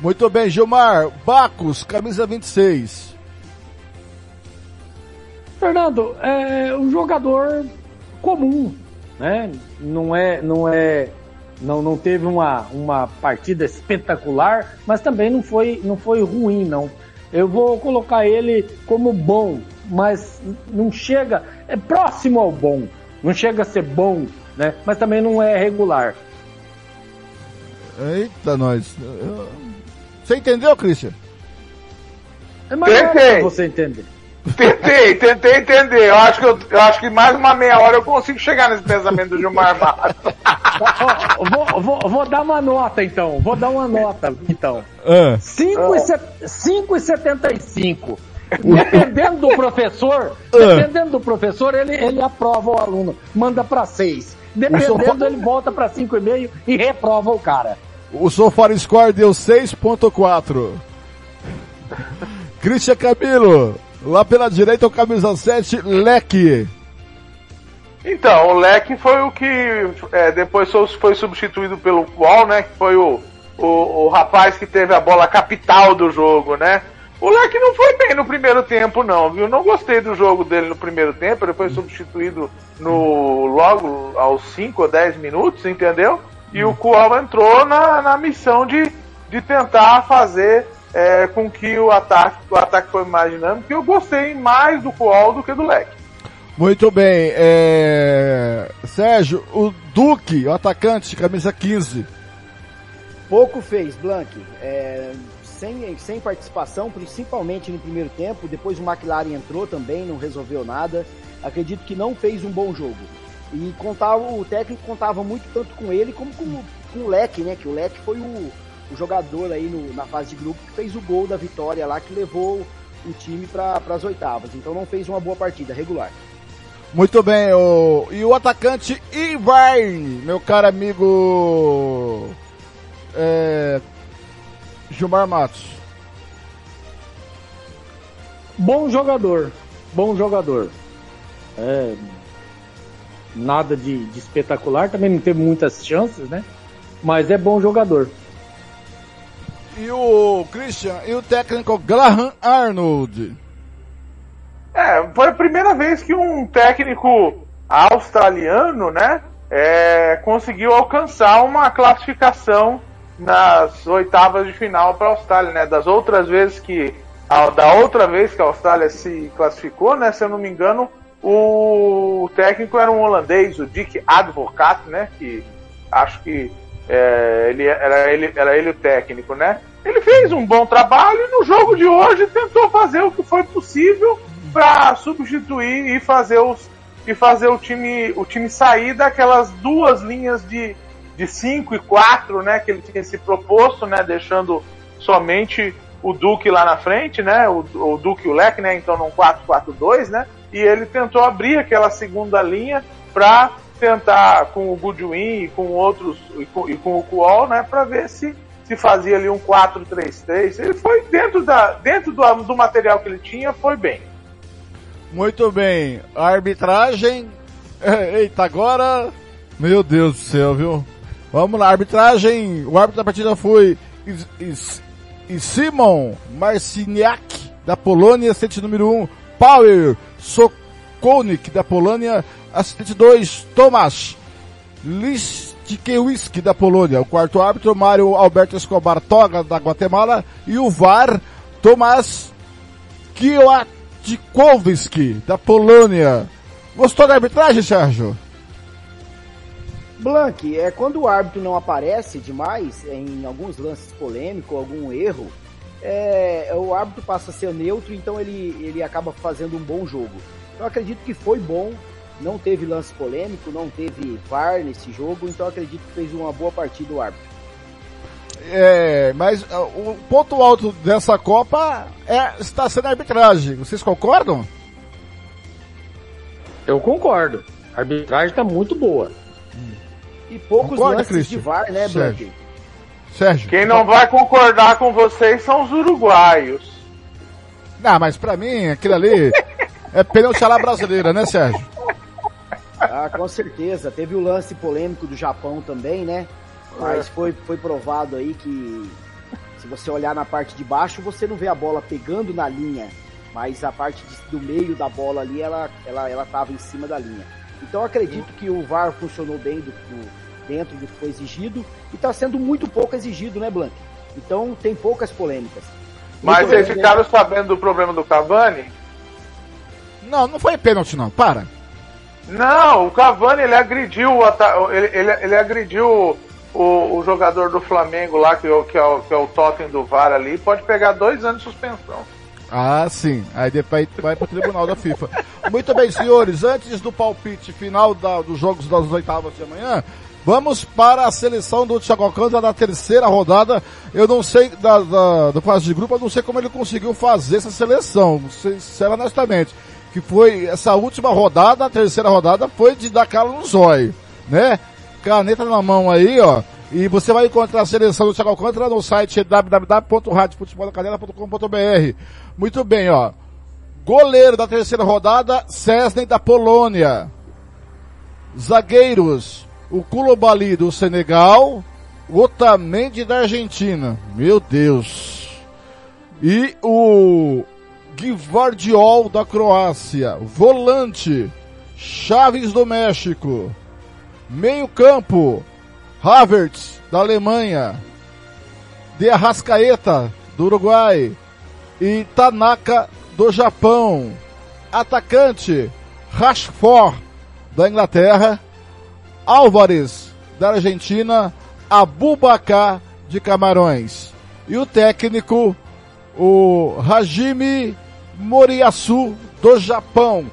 Muito bem, Gilmar. Bacos, camisa 26. Fernando, é um jogador comum, né? Não é, não é, não, não teve uma, uma partida espetacular, mas também não foi, não foi ruim, não. Eu vou colocar ele como bom, mas não chega, é próximo ao bom. Não chega a ser bom, né? Mas também não é regular. Eita, nós. Você entendeu, Christian? É mais pra você entender. Tentei, tentei entender. Eu acho, que eu, eu acho que mais uma meia hora eu consigo chegar nesse pensamento do Gilmar. Ó, vou, vou, vou dar uma nota então. Vou dar uma nota então. Ah. 5,75. Dependendo do professor, Ah. dependendo do professor, ele, ele aprova o aluno, manda pra 6. Dependendo, sofá- ele volta pra 5,5 e reprova o cara. O Sofar Score deu 6.4. Christian Camilo. Lá pela direita o camisa 7, Leque. Então, o Leque foi o que é, depois foi- substituído pelo Wall, né? Que foi o, o, o rapaz que teve a bola capital do jogo, né? O Leque não foi bem no primeiro tempo, não, viu? Não gostei do jogo dele no primeiro tempo. Ele foi substituído no logo aos 5 ou 10 minutos, entendeu? E o Kual entrou na, na missão de, de tentar fazer é, com que o ataque, o ataque foi mais dinâmico. E eu gostei mais do Kual do que do Leque. Muito bem, é... Sérgio, o Duque, o atacante, camisa 15. Pouco fez, Blank. É, sem, sem participação, principalmente no primeiro tempo. Depois o McLaren entrou também, não resolveu nada. Acredito que não fez um bom jogo. E contava, o técnico contava muito tanto com ele como com, com o Leque, né? Que o Leque foi o, o jogador aí no- na fase de grupo que fez o gol da vitória lá, que levou o time para as oitavas. Então não fez uma boa partida, regular. Muito bem, o... e o atacante Ivarne, meu caro amigo é... Gilmar Matos. Bom jogador, bom jogador. É, nada de, de espetacular, também não teve muitas chances, né? Mas é bom jogador. E o Christian, e o técnico Graham Arnold. É, foi a primeira vez que um técnico australiano, né, é, conseguiu alcançar uma classificação nas oitavas de final para a Austrália, né? Das outras vezes que a- da outra vez que a Austrália se classificou, né, se eu não me engano, o técnico era um holandês, o Dick Advocat, né, que acho que é, ele era ele era ele o técnico, né? Ele fez um bom trabalho e no jogo de hoje tentou fazer o que foi possível para substituir e fazer os e fazer o time o time sair daquelas duas linhas de de 5 e 4, né, que ele tinha se proposto, né, deixando somente o Duque lá na frente, né, o, o Duque e o Leque, né, então num 4-4-2, né, e ele tentou abrir aquela segunda linha para tentar com o Goodwin e com outros e com, e com o Kuol, né, para ver se se fazia ali um 4-3-3. Ele foi dentro da dentro do, do material que ele tinha, foi bem. Muito bem, a arbitragem. Eita, agora. Meu Deus do céu, viu? Vamos lá, arbitragem. O árbitro da partida foi Is- Simon Marciniak, da Polônia, assistente número 1, Power Sokolnik, da Polônia, assistente 2, Tomasz Liszkiewicz, da Polônia. O quarto árbitro, Mário Alberto Escobar Toga, da Guatemala, e o VAR, Tomás Kwiatkowski, da Polônia. Gostou da arbitragem, Sérgio? Blank, é quando o árbitro não aparece demais em alguns lances polêmicos, algum erro, é, o árbitro passa a ser neutro, então ele, ele acaba fazendo um bom jogo. Eu acredito que foi bom, não teve lance polêmico, não teve VAR nesse jogo, então acredito que fez uma boa partida o árbitro. É, mas uh, o ponto alto dessa Copa é, está sendo a arbitragem. Vocês concordam? Eu concordo. A arbitragem está muito boa. E poucos Concorda, lances Christian? de VAR, né, Blank? Sérgio. Quem não vai concordar com vocês são os uruguaios. Não, mas pra mim, aquilo ali é pneuti lá brasileira, né, Sérgio? Ah, com certeza. Teve o lance polêmico do Japão também, né? Mas é. foi, foi provado aí que se você olhar na parte de baixo, você não vê a bola pegando na linha, mas a parte de, do meio da bola ali, ela, ela, ela tava em cima da linha. Então acredito que o VAR funcionou bem do, do, dentro do que foi exigido e está sendo muito pouco exigido, né, Blanc? Então tem poucas polêmicas. Mas vocês ficaram sabendo do problema do Cavani? Não, não foi pênalti não, para. Não, o Cavani ele agrediu, ele, ele, ele agrediu o, o, jogador do Flamengo lá, que, é, que, é o, que é o totem do VAR ali, pode pegar dois anos de suspensão. Ah, sim. Aí depois vai para o tribunal da FIFA. Muito bem, senhores. Antes do palpite final da, dos jogos das oitavas de amanhã, vamos para a seleção do Thiago Alcântara da terceira rodada. Eu não sei, da, da, do fase de grupo, eu não sei como ele conseguiu fazer essa seleção, sincero honestamente. Que foi essa última rodada, a terceira rodada, foi de dar calo no zóio, né? Caneta na mão aí, ó. E você vai encontrar a seleção do Thiago Alcântara no site www.radiofuteboldacanela.com.br. Muito bem, ó. Goleiro da terceira rodada, Cesney da Polônia. Zagueiros, o Kulobali do Senegal, o Otamendi da Argentina. Meu Deus. E o Guivardiol da Croácia. Volante, Chaves do México. Meio campo, Havertz da Alemanha. De Arrascaeta do Uruguai e Tanaka do Japão. Atacante Rashford da Inglaterra, Álvares da Argentina, Abubakar de Camarões. E o técnico, o Hajime Moriyasu do Japão.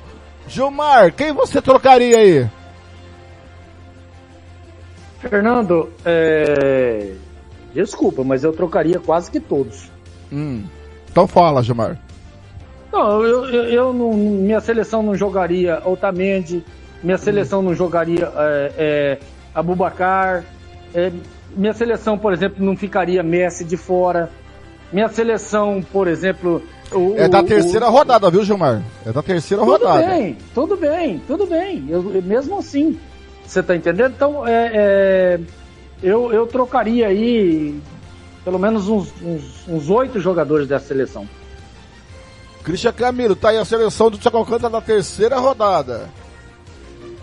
Gilmar, quem você trocaria aí? Fernando, é... desculpa, mas eu trocaria quase que todos. Hum. Então fala, Gilmar. Não, eu, eu, eu não, minha seleção não jogaria Otamendi, minha seleção não jogaria é, é, Abubacar, é, minha seleção, por exemplo, não ficaria Messi de fora. Minha seleção, por exemplo. O, é da terceira o, rodada, viu, Gilmar? É da terceira tudo rodada. Tudo bem, tudo bem, tudo bem. Eu, mesmo assim, você tá entendendo? Então, é, é, eu, eu trocaria aí pelo menos uns oito jogadores dessa seleção. Christian Camilo, tá aí a seleção do Thiago Alcântara na terceira rodada.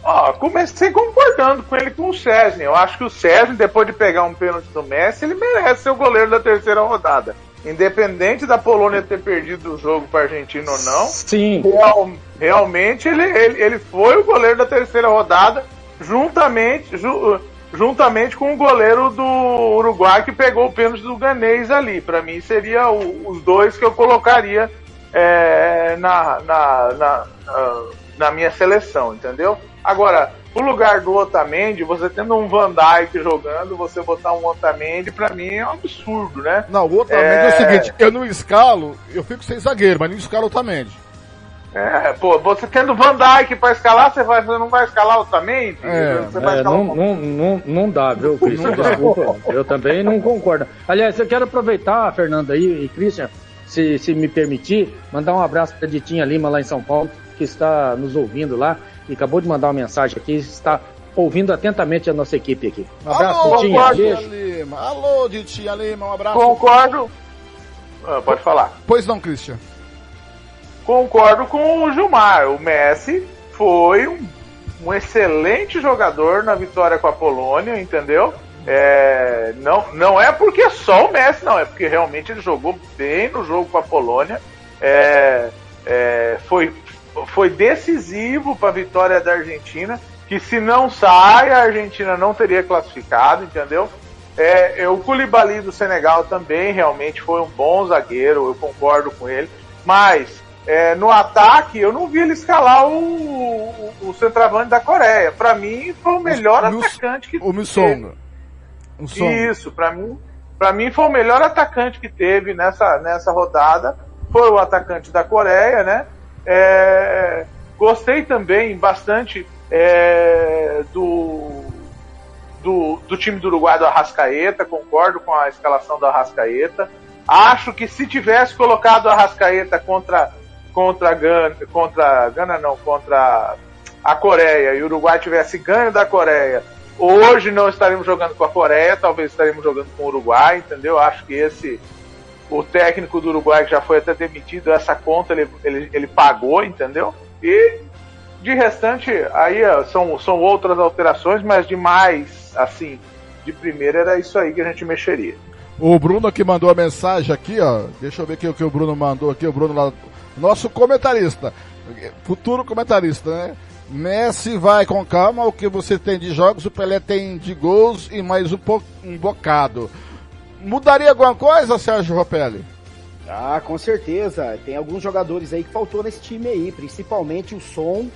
Ó, comecei concordando com ele com o César. Eu acho que o César, depois de pegar um pênalti do Messi, ele merece ser o goleiro da terceira rodada. Independente da Polônia ter perdido o jogo para a Argentina ou não, Sim. Real, realmente ele, ele, ele foi o goleiro da terceira rodada, juntamente, ju, juntamente com o goleiro do Uruguai que pegou o pênalti do Ganês ali. Para mim, seria o, os dois que eu colocaria é, na, na, na, na, minha seleção, entendeu? Agora, o lugar do Otamendi, você tendo um Van Dijk jogando, você botar um Otamendi, para mim é um absurdo, né? Não, o Otamendi é... é o seguinte, eu não escalo, eu fico sem zagueiro, mas não escalo o Otamendi. É, pô, você tendo Van Dyke pra escalar, você, vai, você não vai escalar o também? É, você vai é, escalar não, não, não, não dá, viu, Christian? Desculpa, eu também não concordo. Aliás, eu quero aproveitar, Fernando aí e Christian, se, se me permitir, mandar um abraço pra Ditinha Lima lá em São Paulo, que está nos ouvindo lá e acabou de mandar uma mensagem aqui, está ouvindo atentamente a nossa equipe aqui. Um abraço, Alô, Ditinha. Beijo. Lima. Alô, Ditinha Lima, um abraço. Concordo. Ah, pode falar. Pois não, Christian. Concordo com o Gilmar. O Messi foi um, um excelente jogador na vitória com a Polônia, entendeu? É, não, não é porque só o Messi, não, é porque realmente ele jogou bem no jogo com a Polônia. É, é, foi, foi decisivo para a vitória da Argentina, que se não sai, a Argentina não teria classificado, entendeu? É, o Koulibaly do Senegal também realmente foi um bom zagueiro, eu concordo com ele, mas é, no ataque eu não vi ele escalar o, o, o centroavante da Coreia. Para mim foi o melhor o, atacante que o Missong. Isso, para mim, para mim foi o melhor atacante que teve nessa nessa rodada. Foi o atacante da Coreia, né? É, gostei também bastante é, do, do, do, time do Uruguai do Arrascaeta, concordo com a escalação do Arrascaeta. Acho que se tivesse colocado o Arrascaeta contra contra Gana, contra Gana não, contra a Coreia e o Uruguai tivesse ganho da Coreia, hoje não estaremos jogando com a Coreia, talvez estaremos jogando com o Uruguai, entendeu? Acho que esse o técnico do Uruguai que já foi até demitido, essa conta ele, ele, ele pagou, entendeu? E de restante, aí são, são outras alterações, mas de mais, assim, de primeira era isso aí que a gente mexeria. O Bruno que mandou a mensagem aqui, ó. Deixa eu ver aqui o que o Bruno mandou aqui. O Bruno lá, nosso comentarista, futuro comentarista, né? Messi vai com calma, o que você tem de jogos, o Pelé tem de gols e mais um, po um bocado. Mudaria alguma coisa, Sérgio Ropelli? Ah, com certeza. Tem alguns jogadores aí que faltou nesse time aí, principalmente o Som,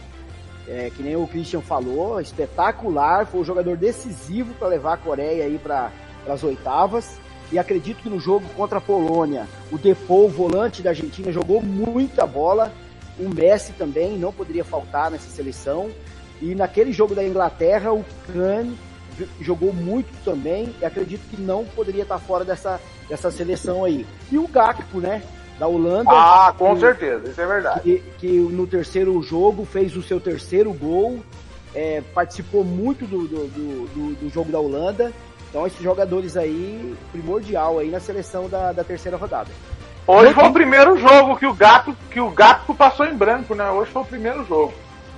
é, que nem o Christian falou, espetacular, foi um jogador decisivo para levar a Coreia aí para as oitavas. E acredito que no jogo contra a Polônia, o Depou, volante da Argentina, jogou muita bola. O Messi também não poderia faltar nessa seleção. E naquele jogo da Inglaterra, o Kane jogou muito também. E acredito que não poderia estar fora dessa, dessa seleção aí. E o Gakpo, né? da Holanda. Ah, com que, certeza, isso é verdade. Que, que, no terceiro jogo fez o seu terceiro gol, é, participou muito do, do, do, do, jogo da Holanda. Então esses jogadores aí, primordial aí na seleção da, da terceira rodada. Hoje foi o primeiro jogo que o Gato que o Gato passou em branco, né? Hoje foi o primeiro jogo.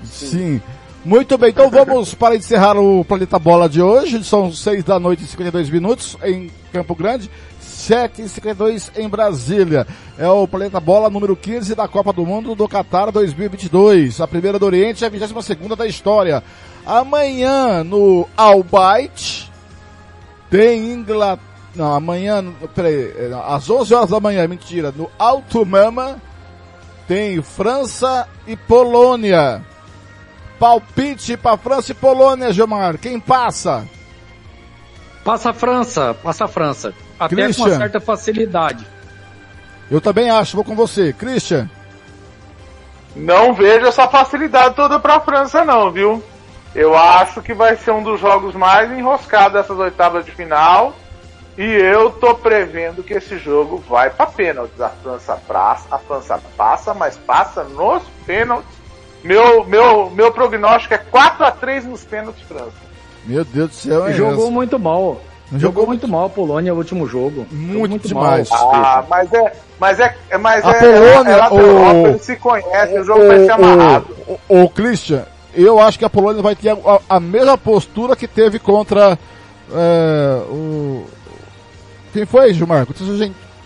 Sim. Sim. Muito bem, então vamos para encerrar o Planeta Bola de hoje. São 6 da noite e 52 minutos em Campo Grande. 7h52 em Brasília. É o Planeta Bola número 15 da Copa do Mundo do Qatar 2022. A primeira do Oriente e a 22 segunda da história. Amanhã no Albight tem Inglaterra. Não, amanhã, peraí, é, às 11 horas da manhã, mentira, no Alto Mama tem França e Polônia. Palpite para França e Polônia, Gilmar. Quem passa? Passa a França, passa a França. Até Christian. com uma certa facilidade. Eu também acho, vou com você. Christian. Não vejo essa facilidade toda para a França não, viu? Eu acho que vai ser um dos jogos mais enroscados dessas oitavas de final. E eu tô prevendo que esse jogo vai para pênaltis. A França passa, a França passa, mas passa nos pênaltis. Meu, meu, meu prognóstico é 4 a 3 nos pênaltis França. Meu Deus do céu, é Jogou essa. muito mal. Jogou, jogou muito mal a Polônia no último jogo. Muito, muito demais. Mal. Ah, mas é, mas é, mas a é, Polônia, é, o, Europa, eles se conhecem, o, o jogo vai ser amarrado. O, o, Christian, eu acho que a Polônia vai ter a, a mesma postura que teve contra é, o quem foi, Gilmar?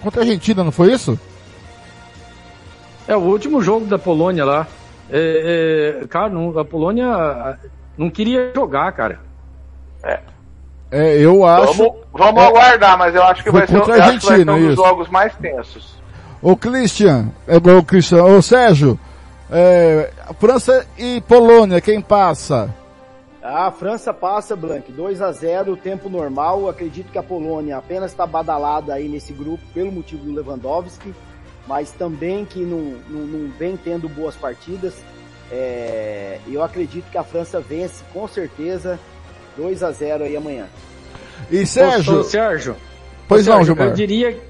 Contra a Argentina, não foi isso? É o último jogo da Polônia lá. É, é, cara, não, a Polônia não queria jogar, cara. É. É, eu acho. Vamos, vamos é, aguardar, mas eu acho que vai ser, acho que vai ser um dos jogos mais tensos. O Christian, é o Christian, o Sérgio, é, França e Polônia, quem passa? A França passa, Blank, 2 a 0 tempo normal. Acredito que a Polônia apenas está badalada aí nesse grupo pelo motivo do Lewandowski, mas também que não, não, não vem tendo boas partidas. É, eu acredito que a França vence com certeza 2 a 0 aí amanhã. E Sérgio? Ô, Sérgio. Pois Sérgio, não, Gilmar. Eu diria,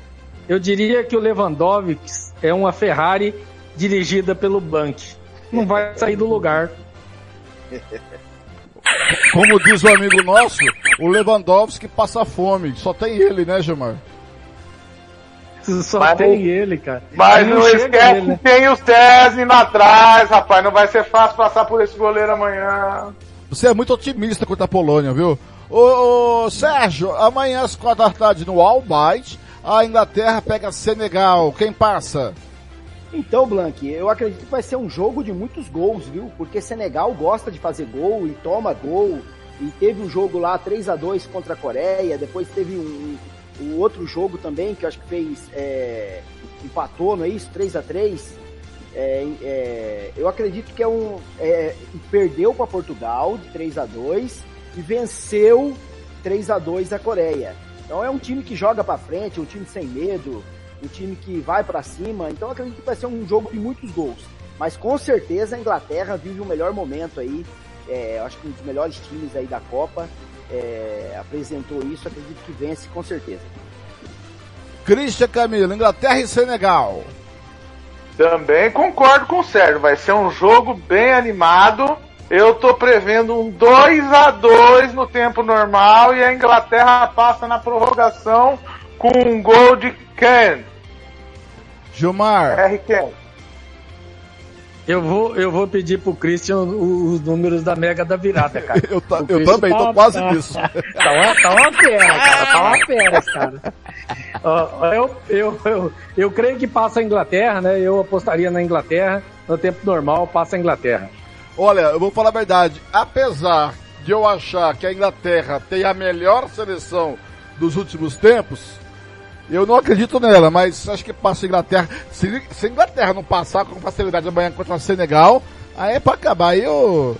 eu diria que o Lewandowski é uma Ferrari dirigida pelo Bank. Não vai sair do lugar. Como diz o um amigo nosso, o Lewandowski passa fome. Só tem ele, né, Gilmar? Só mas tem ele, cara. Mas não, não esquece ele, né? que tem o César atrás, rapaz. Não vai ser fácil passar por esse goleiro amanhã. Você é muito otimista contra a Polônia, viu? Ô, ô Sérgio, amanhã às quatro da tarde no Albight, a Inglaterra pega Senegal. Quem passa? Então, Blank, eu acredito que vai ser um jogo de muitos gols, viu? Porque Senegal gosta de fazer gol e toma gol. E teve um jogo lá 3 a 2 contra a Coreia, depois teve um, um outro jogo também que eu acho que fez. É, empatou, não é isso? 3 a 3 é, é, Eu acredito que é um. É, perdeu para Portugal de 3 a 2 e venceu 3 a 2 a Coreia. Então é um time que joga para frente, um time sem medo, um time que vai para cima. Então acredito que vai ser um jogo de muitos gols. Mas com certeza a Inglaterra vive o melhor momento aí. É, acho que um dos melhores times aí da Copa é, apresentou isso. Acredito que vence com certeza. Christian Camilo, Inglaterra e Senegal. Também concordo com o Sérgio. Vai ser um jogo bem animado. Eu tô prevendo um 2 a 2 no tempo normal e a Inglaterra passa na prorrogação com um gol de Ken. Gilmar. R. Ken. Eu vou, eu vou pedir pro Christian os números da Mega da Virada, cara. eu, tá, eu também, tá, tô quase tá, nisso. Tá, uma, tá uma fera, cara. Tá uma fera, cara. Uh, eu, eu, eu, eu creio que passa a Inglaterra, né? Eu apostaria na Inglaterra. No tempo normal, passa a Inglaterra. Olha, eu vou falar a verdade. Apesar de eu achar que a Inglaterra tem a melhor seleção dos últimos tempos, eu não acredito nela, mas acho que passa a Inglaterra. Se, se a Inglaterra não passar com facilidade amanhã contra o Senegal, aí é pra acabar. Aí eu.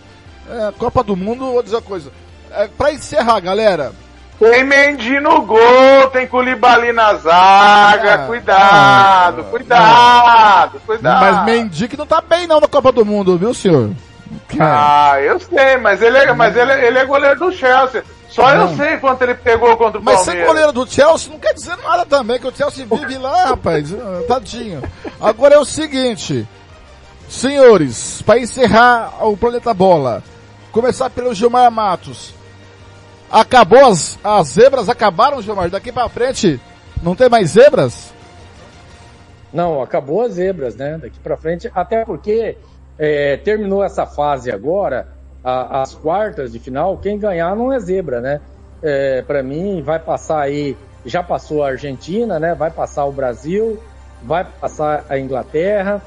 É, Copa do Mundo, vou dizer uma coisa. É, pra encerrar, galera. Tem Mendy no gol, tem Koulibaly na zaga. Ah, cuidado, ah, cuidado, cuidado. Mas Mendy que não tá bem não na Copa do Mundo, viu, senhor? Ah, eu sei, mas ele é, mas ele, é- ele é goleiro do Chelsea. Só Não. eu sei quanto ele pegou contra o Mas Palmeiras. ser goleiro do Chelsea não quer dizer nada também, que o Chelsea vive lá, rapaz. Ah, Tadinho. Agora é o seguinte, senhores, para encerrar o Planeta Bola, começar pelo Gilmar Matos. Acabou as, as zebras, acabaram, Gilmar? Daqui pra frente, não tem mais zebras? Não, acabou as zebras, né? Daqui pra frente, até porque é, terminou essa fase agora, a- as quartas de final, quem ganhar não é zebra, né? É, para mim, vai passar aí, já passou a Argentina, né? Vai passar o Brasil, vai passar a Inglaterra,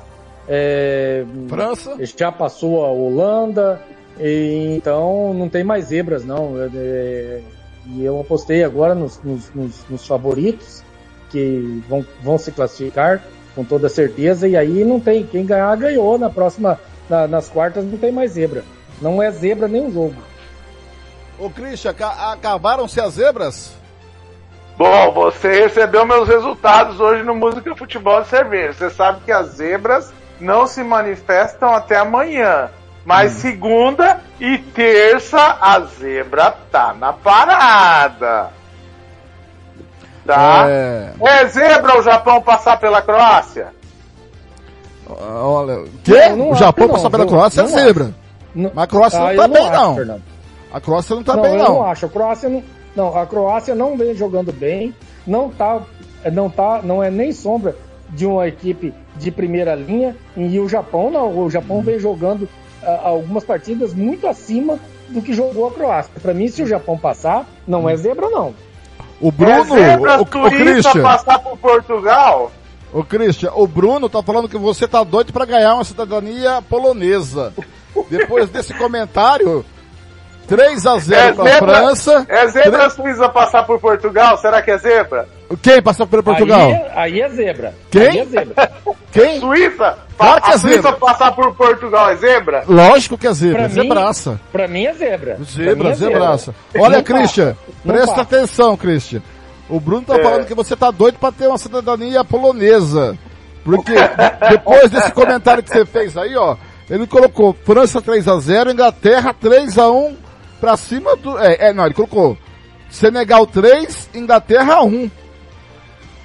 é, França. já passou a Holanda, e, então não tem mais zebras, não. É, é, e eu apostei agora nos, nos- nos- nos favoritos que vão, vão se classificar com toda certeza, e aí não tem. Quem ganhar, ganhou. Na próxima, na- nas quartas, não tem mais zebra. Não é zebra nem um jogo. Ô Christian, aca- acabaram-se as zebras? Bom, você recebeu meus resultados hoje no Música Futebol e Cerveja. Você sabe que as zebras não se manifestam até amanhã. Mas segunda e terça a zebra tá na parada. Tá? É. É zebra o Japão passar pela Croácia? Olha, que? Não, não o Japão acho, passar não, pela não, Croácia é não. Mas a Croácia Ah, não tá não bem, acho, não. Fernando. A Croácia não tá não, bem, eu não. não acho. A Croácia não, não, a Croácia não vem jogando bem, não tá, não tá, não é nem sombra de uma equipe de primeira linha. E o Japão não, o Japão vem jogando ah, algumas partidas muito acima do que jogou a Croácia. Para mim, se o Japão passar, não é zebra não. O É Bruno, zebra o, o turista Christian, passar por Portugal? o Christian, o Bruno tá falando que você tá doido pra ganhar uma cidadania polonesa. Depois desse comentário, 3 a 0 pra França. é zebra suíça passar por Portugal? Será que é zebra? Quem passou por Portugal? Aí, é- aí é zebra. Quem? Aí é zebra. Quem? Suíça? Claro que a é Suíça zebra. passar por Portugal é zebra? Lógico que é zebra, Pra mim- zebraça. Pra mim é zebra. Mim Zebra, é zebraça. Olha, Não Christian, presta passa. atenção, Christian. O Bruno tá É. falando que você tá doido pra ter uma cidadania polonesa. Porque de- depois desse comentário que você fez aí, ó, ele colocou França 3 a 0 Inglaterra 3 a 1 pra cima do. É, é, não, ele colocou Senegal 3, Inglaterra 1.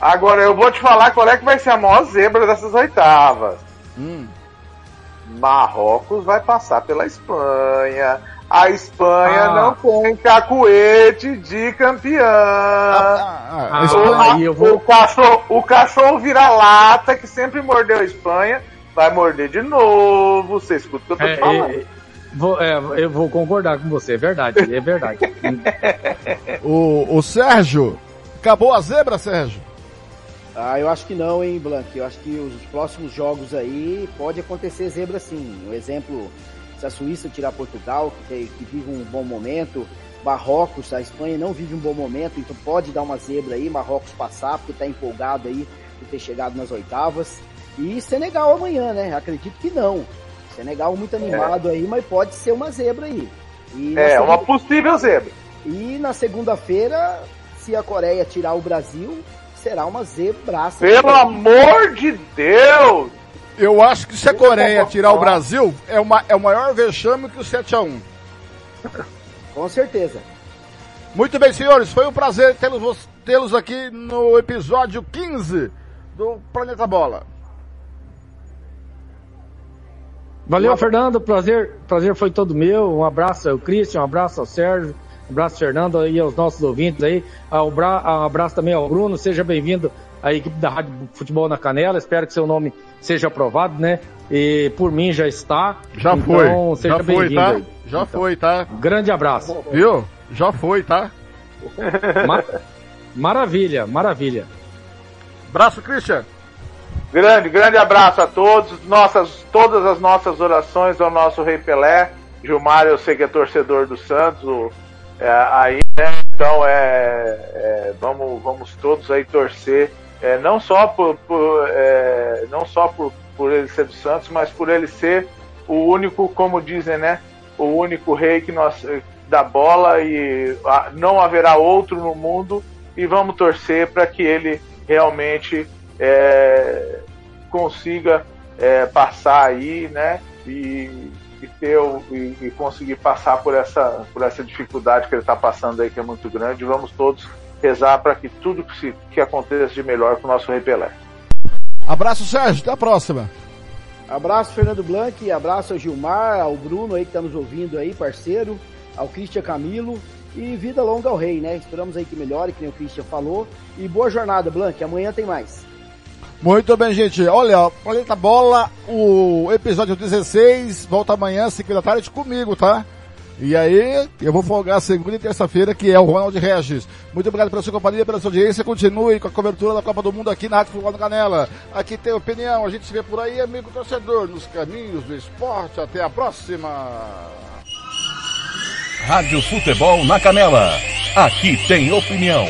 Agora eu vou te falar qual é que vai ser a maior zebra dessas oitavas. Hum. Marrocos vai passar pela Espanha. A Espanha Ah. não tem cacuete de campeã. Ah, a Ah, Espanha- aí eu vou- O cachorro, o cachorro vira-lata que sempre mordeu a Espanha, vai morder de novo. Você escuta o que eu tô É, te falando. é, vou, é, eu vou concordar com você, é verdade, é verdade. O, o Sérgio, acabou a zebra, Sérgio? Ah, eu acho que não, hein, Blanc. Eu acho que os próximos jogos aí pode acontecer zebra sim. Um exemplo, se a Suíça tirar Portugal, que, tem, que vive um bom momento, Marrocos, a Espanha não vive um bom momento, então pode dar uma zebra aí, Marrocos passar, porque está empolgado aí por ter chegado nas oitavas. E Senegal amanhã, né? Acredito que não. Senegal muito animado é. aí, mas pode ser uma zebra aí. é, segunda... uma possível zebra. E na segunda-feira, se a Coreia tirar o Brasil, será uma zebraça. Pelo amor de Deus! Eu acho que se a Coreia tirar o Brasil, é, uma, é o maior vexame que o 7x1. Com certeza. Muito bem, senhores, foi um prazer tê-los tê aqui no episódio 15 do Planeta Bola. Valeu, Fernando. Prazer, prazer foi todo meu. Um abraço ao Cristian, um abraço ao Sérgio, um abraço ao Fernando e aos nossos ouvintes aí. Um abraço também ao Bruno. Seja bem-vindo à equipe da Rádio Futebol na Canela. Espero que seu nome seja aprovado, né? E por mim já está. Já então, foi. Seja já foi, tá? Aí. Já então, foi, tá? Grande abraço. Viu? Já foi, tá? Ma maravilha, maravilha. Abraço, Christian. Grande, grande abraço a todos. Nossas, todas as nossas orações ao nosso Rei Pelé. Gilmar, eu sei que é torcedor do Santos. É, aí, né? Então, é, é, vamos, vamos todos aí torcer. É, não só por, por é, não só por, por ele ser do Santos, mas por ele ser o único, como dizem, né? O único rei que nós da bola e a, não haverá outro no mundo. E vamos torcer para que ele realmente é, consiga é, passar aí, né? E, e ter e, e, conseguir passar por essa, por essa dificuldade que ele está passando aí, que é muito grande. Vamos todos rezar para que tudo que, se, que aconteça de melhor com o nosso Rei Pelé. Abraço, Sérgio. Até a próxima. Abraço, Fernando Blanc. Abraço ao Gilmar, ao Bruno aí que está nos ouvindo aí, parceiro. Ao Cristian Camilo. E vida longa ao rei, né? Esperamos aí que melhore, que nem o Christian falou. E boa jornada, Blanc. Amanhã tem mais. Muito bem, gente. Olha, Planeta Bola, o episódio 16, volta amanhã, 5 da tarde, comigo, tá? E aí, eu vou folgar segunda e terça-feira, que é o Ronald Regis. Muito obrigado pela sua companhia, pela sua audiência. Continue com a cobertura da Copa do Mundo aqui na Rádio Futebol Canela. Aqui tem opinião, a gente se vê por aí, amigo torcedor, nos caminhos do esporte. Até a próxima. Rádio Futebol na Canela. Aqui tem opinião.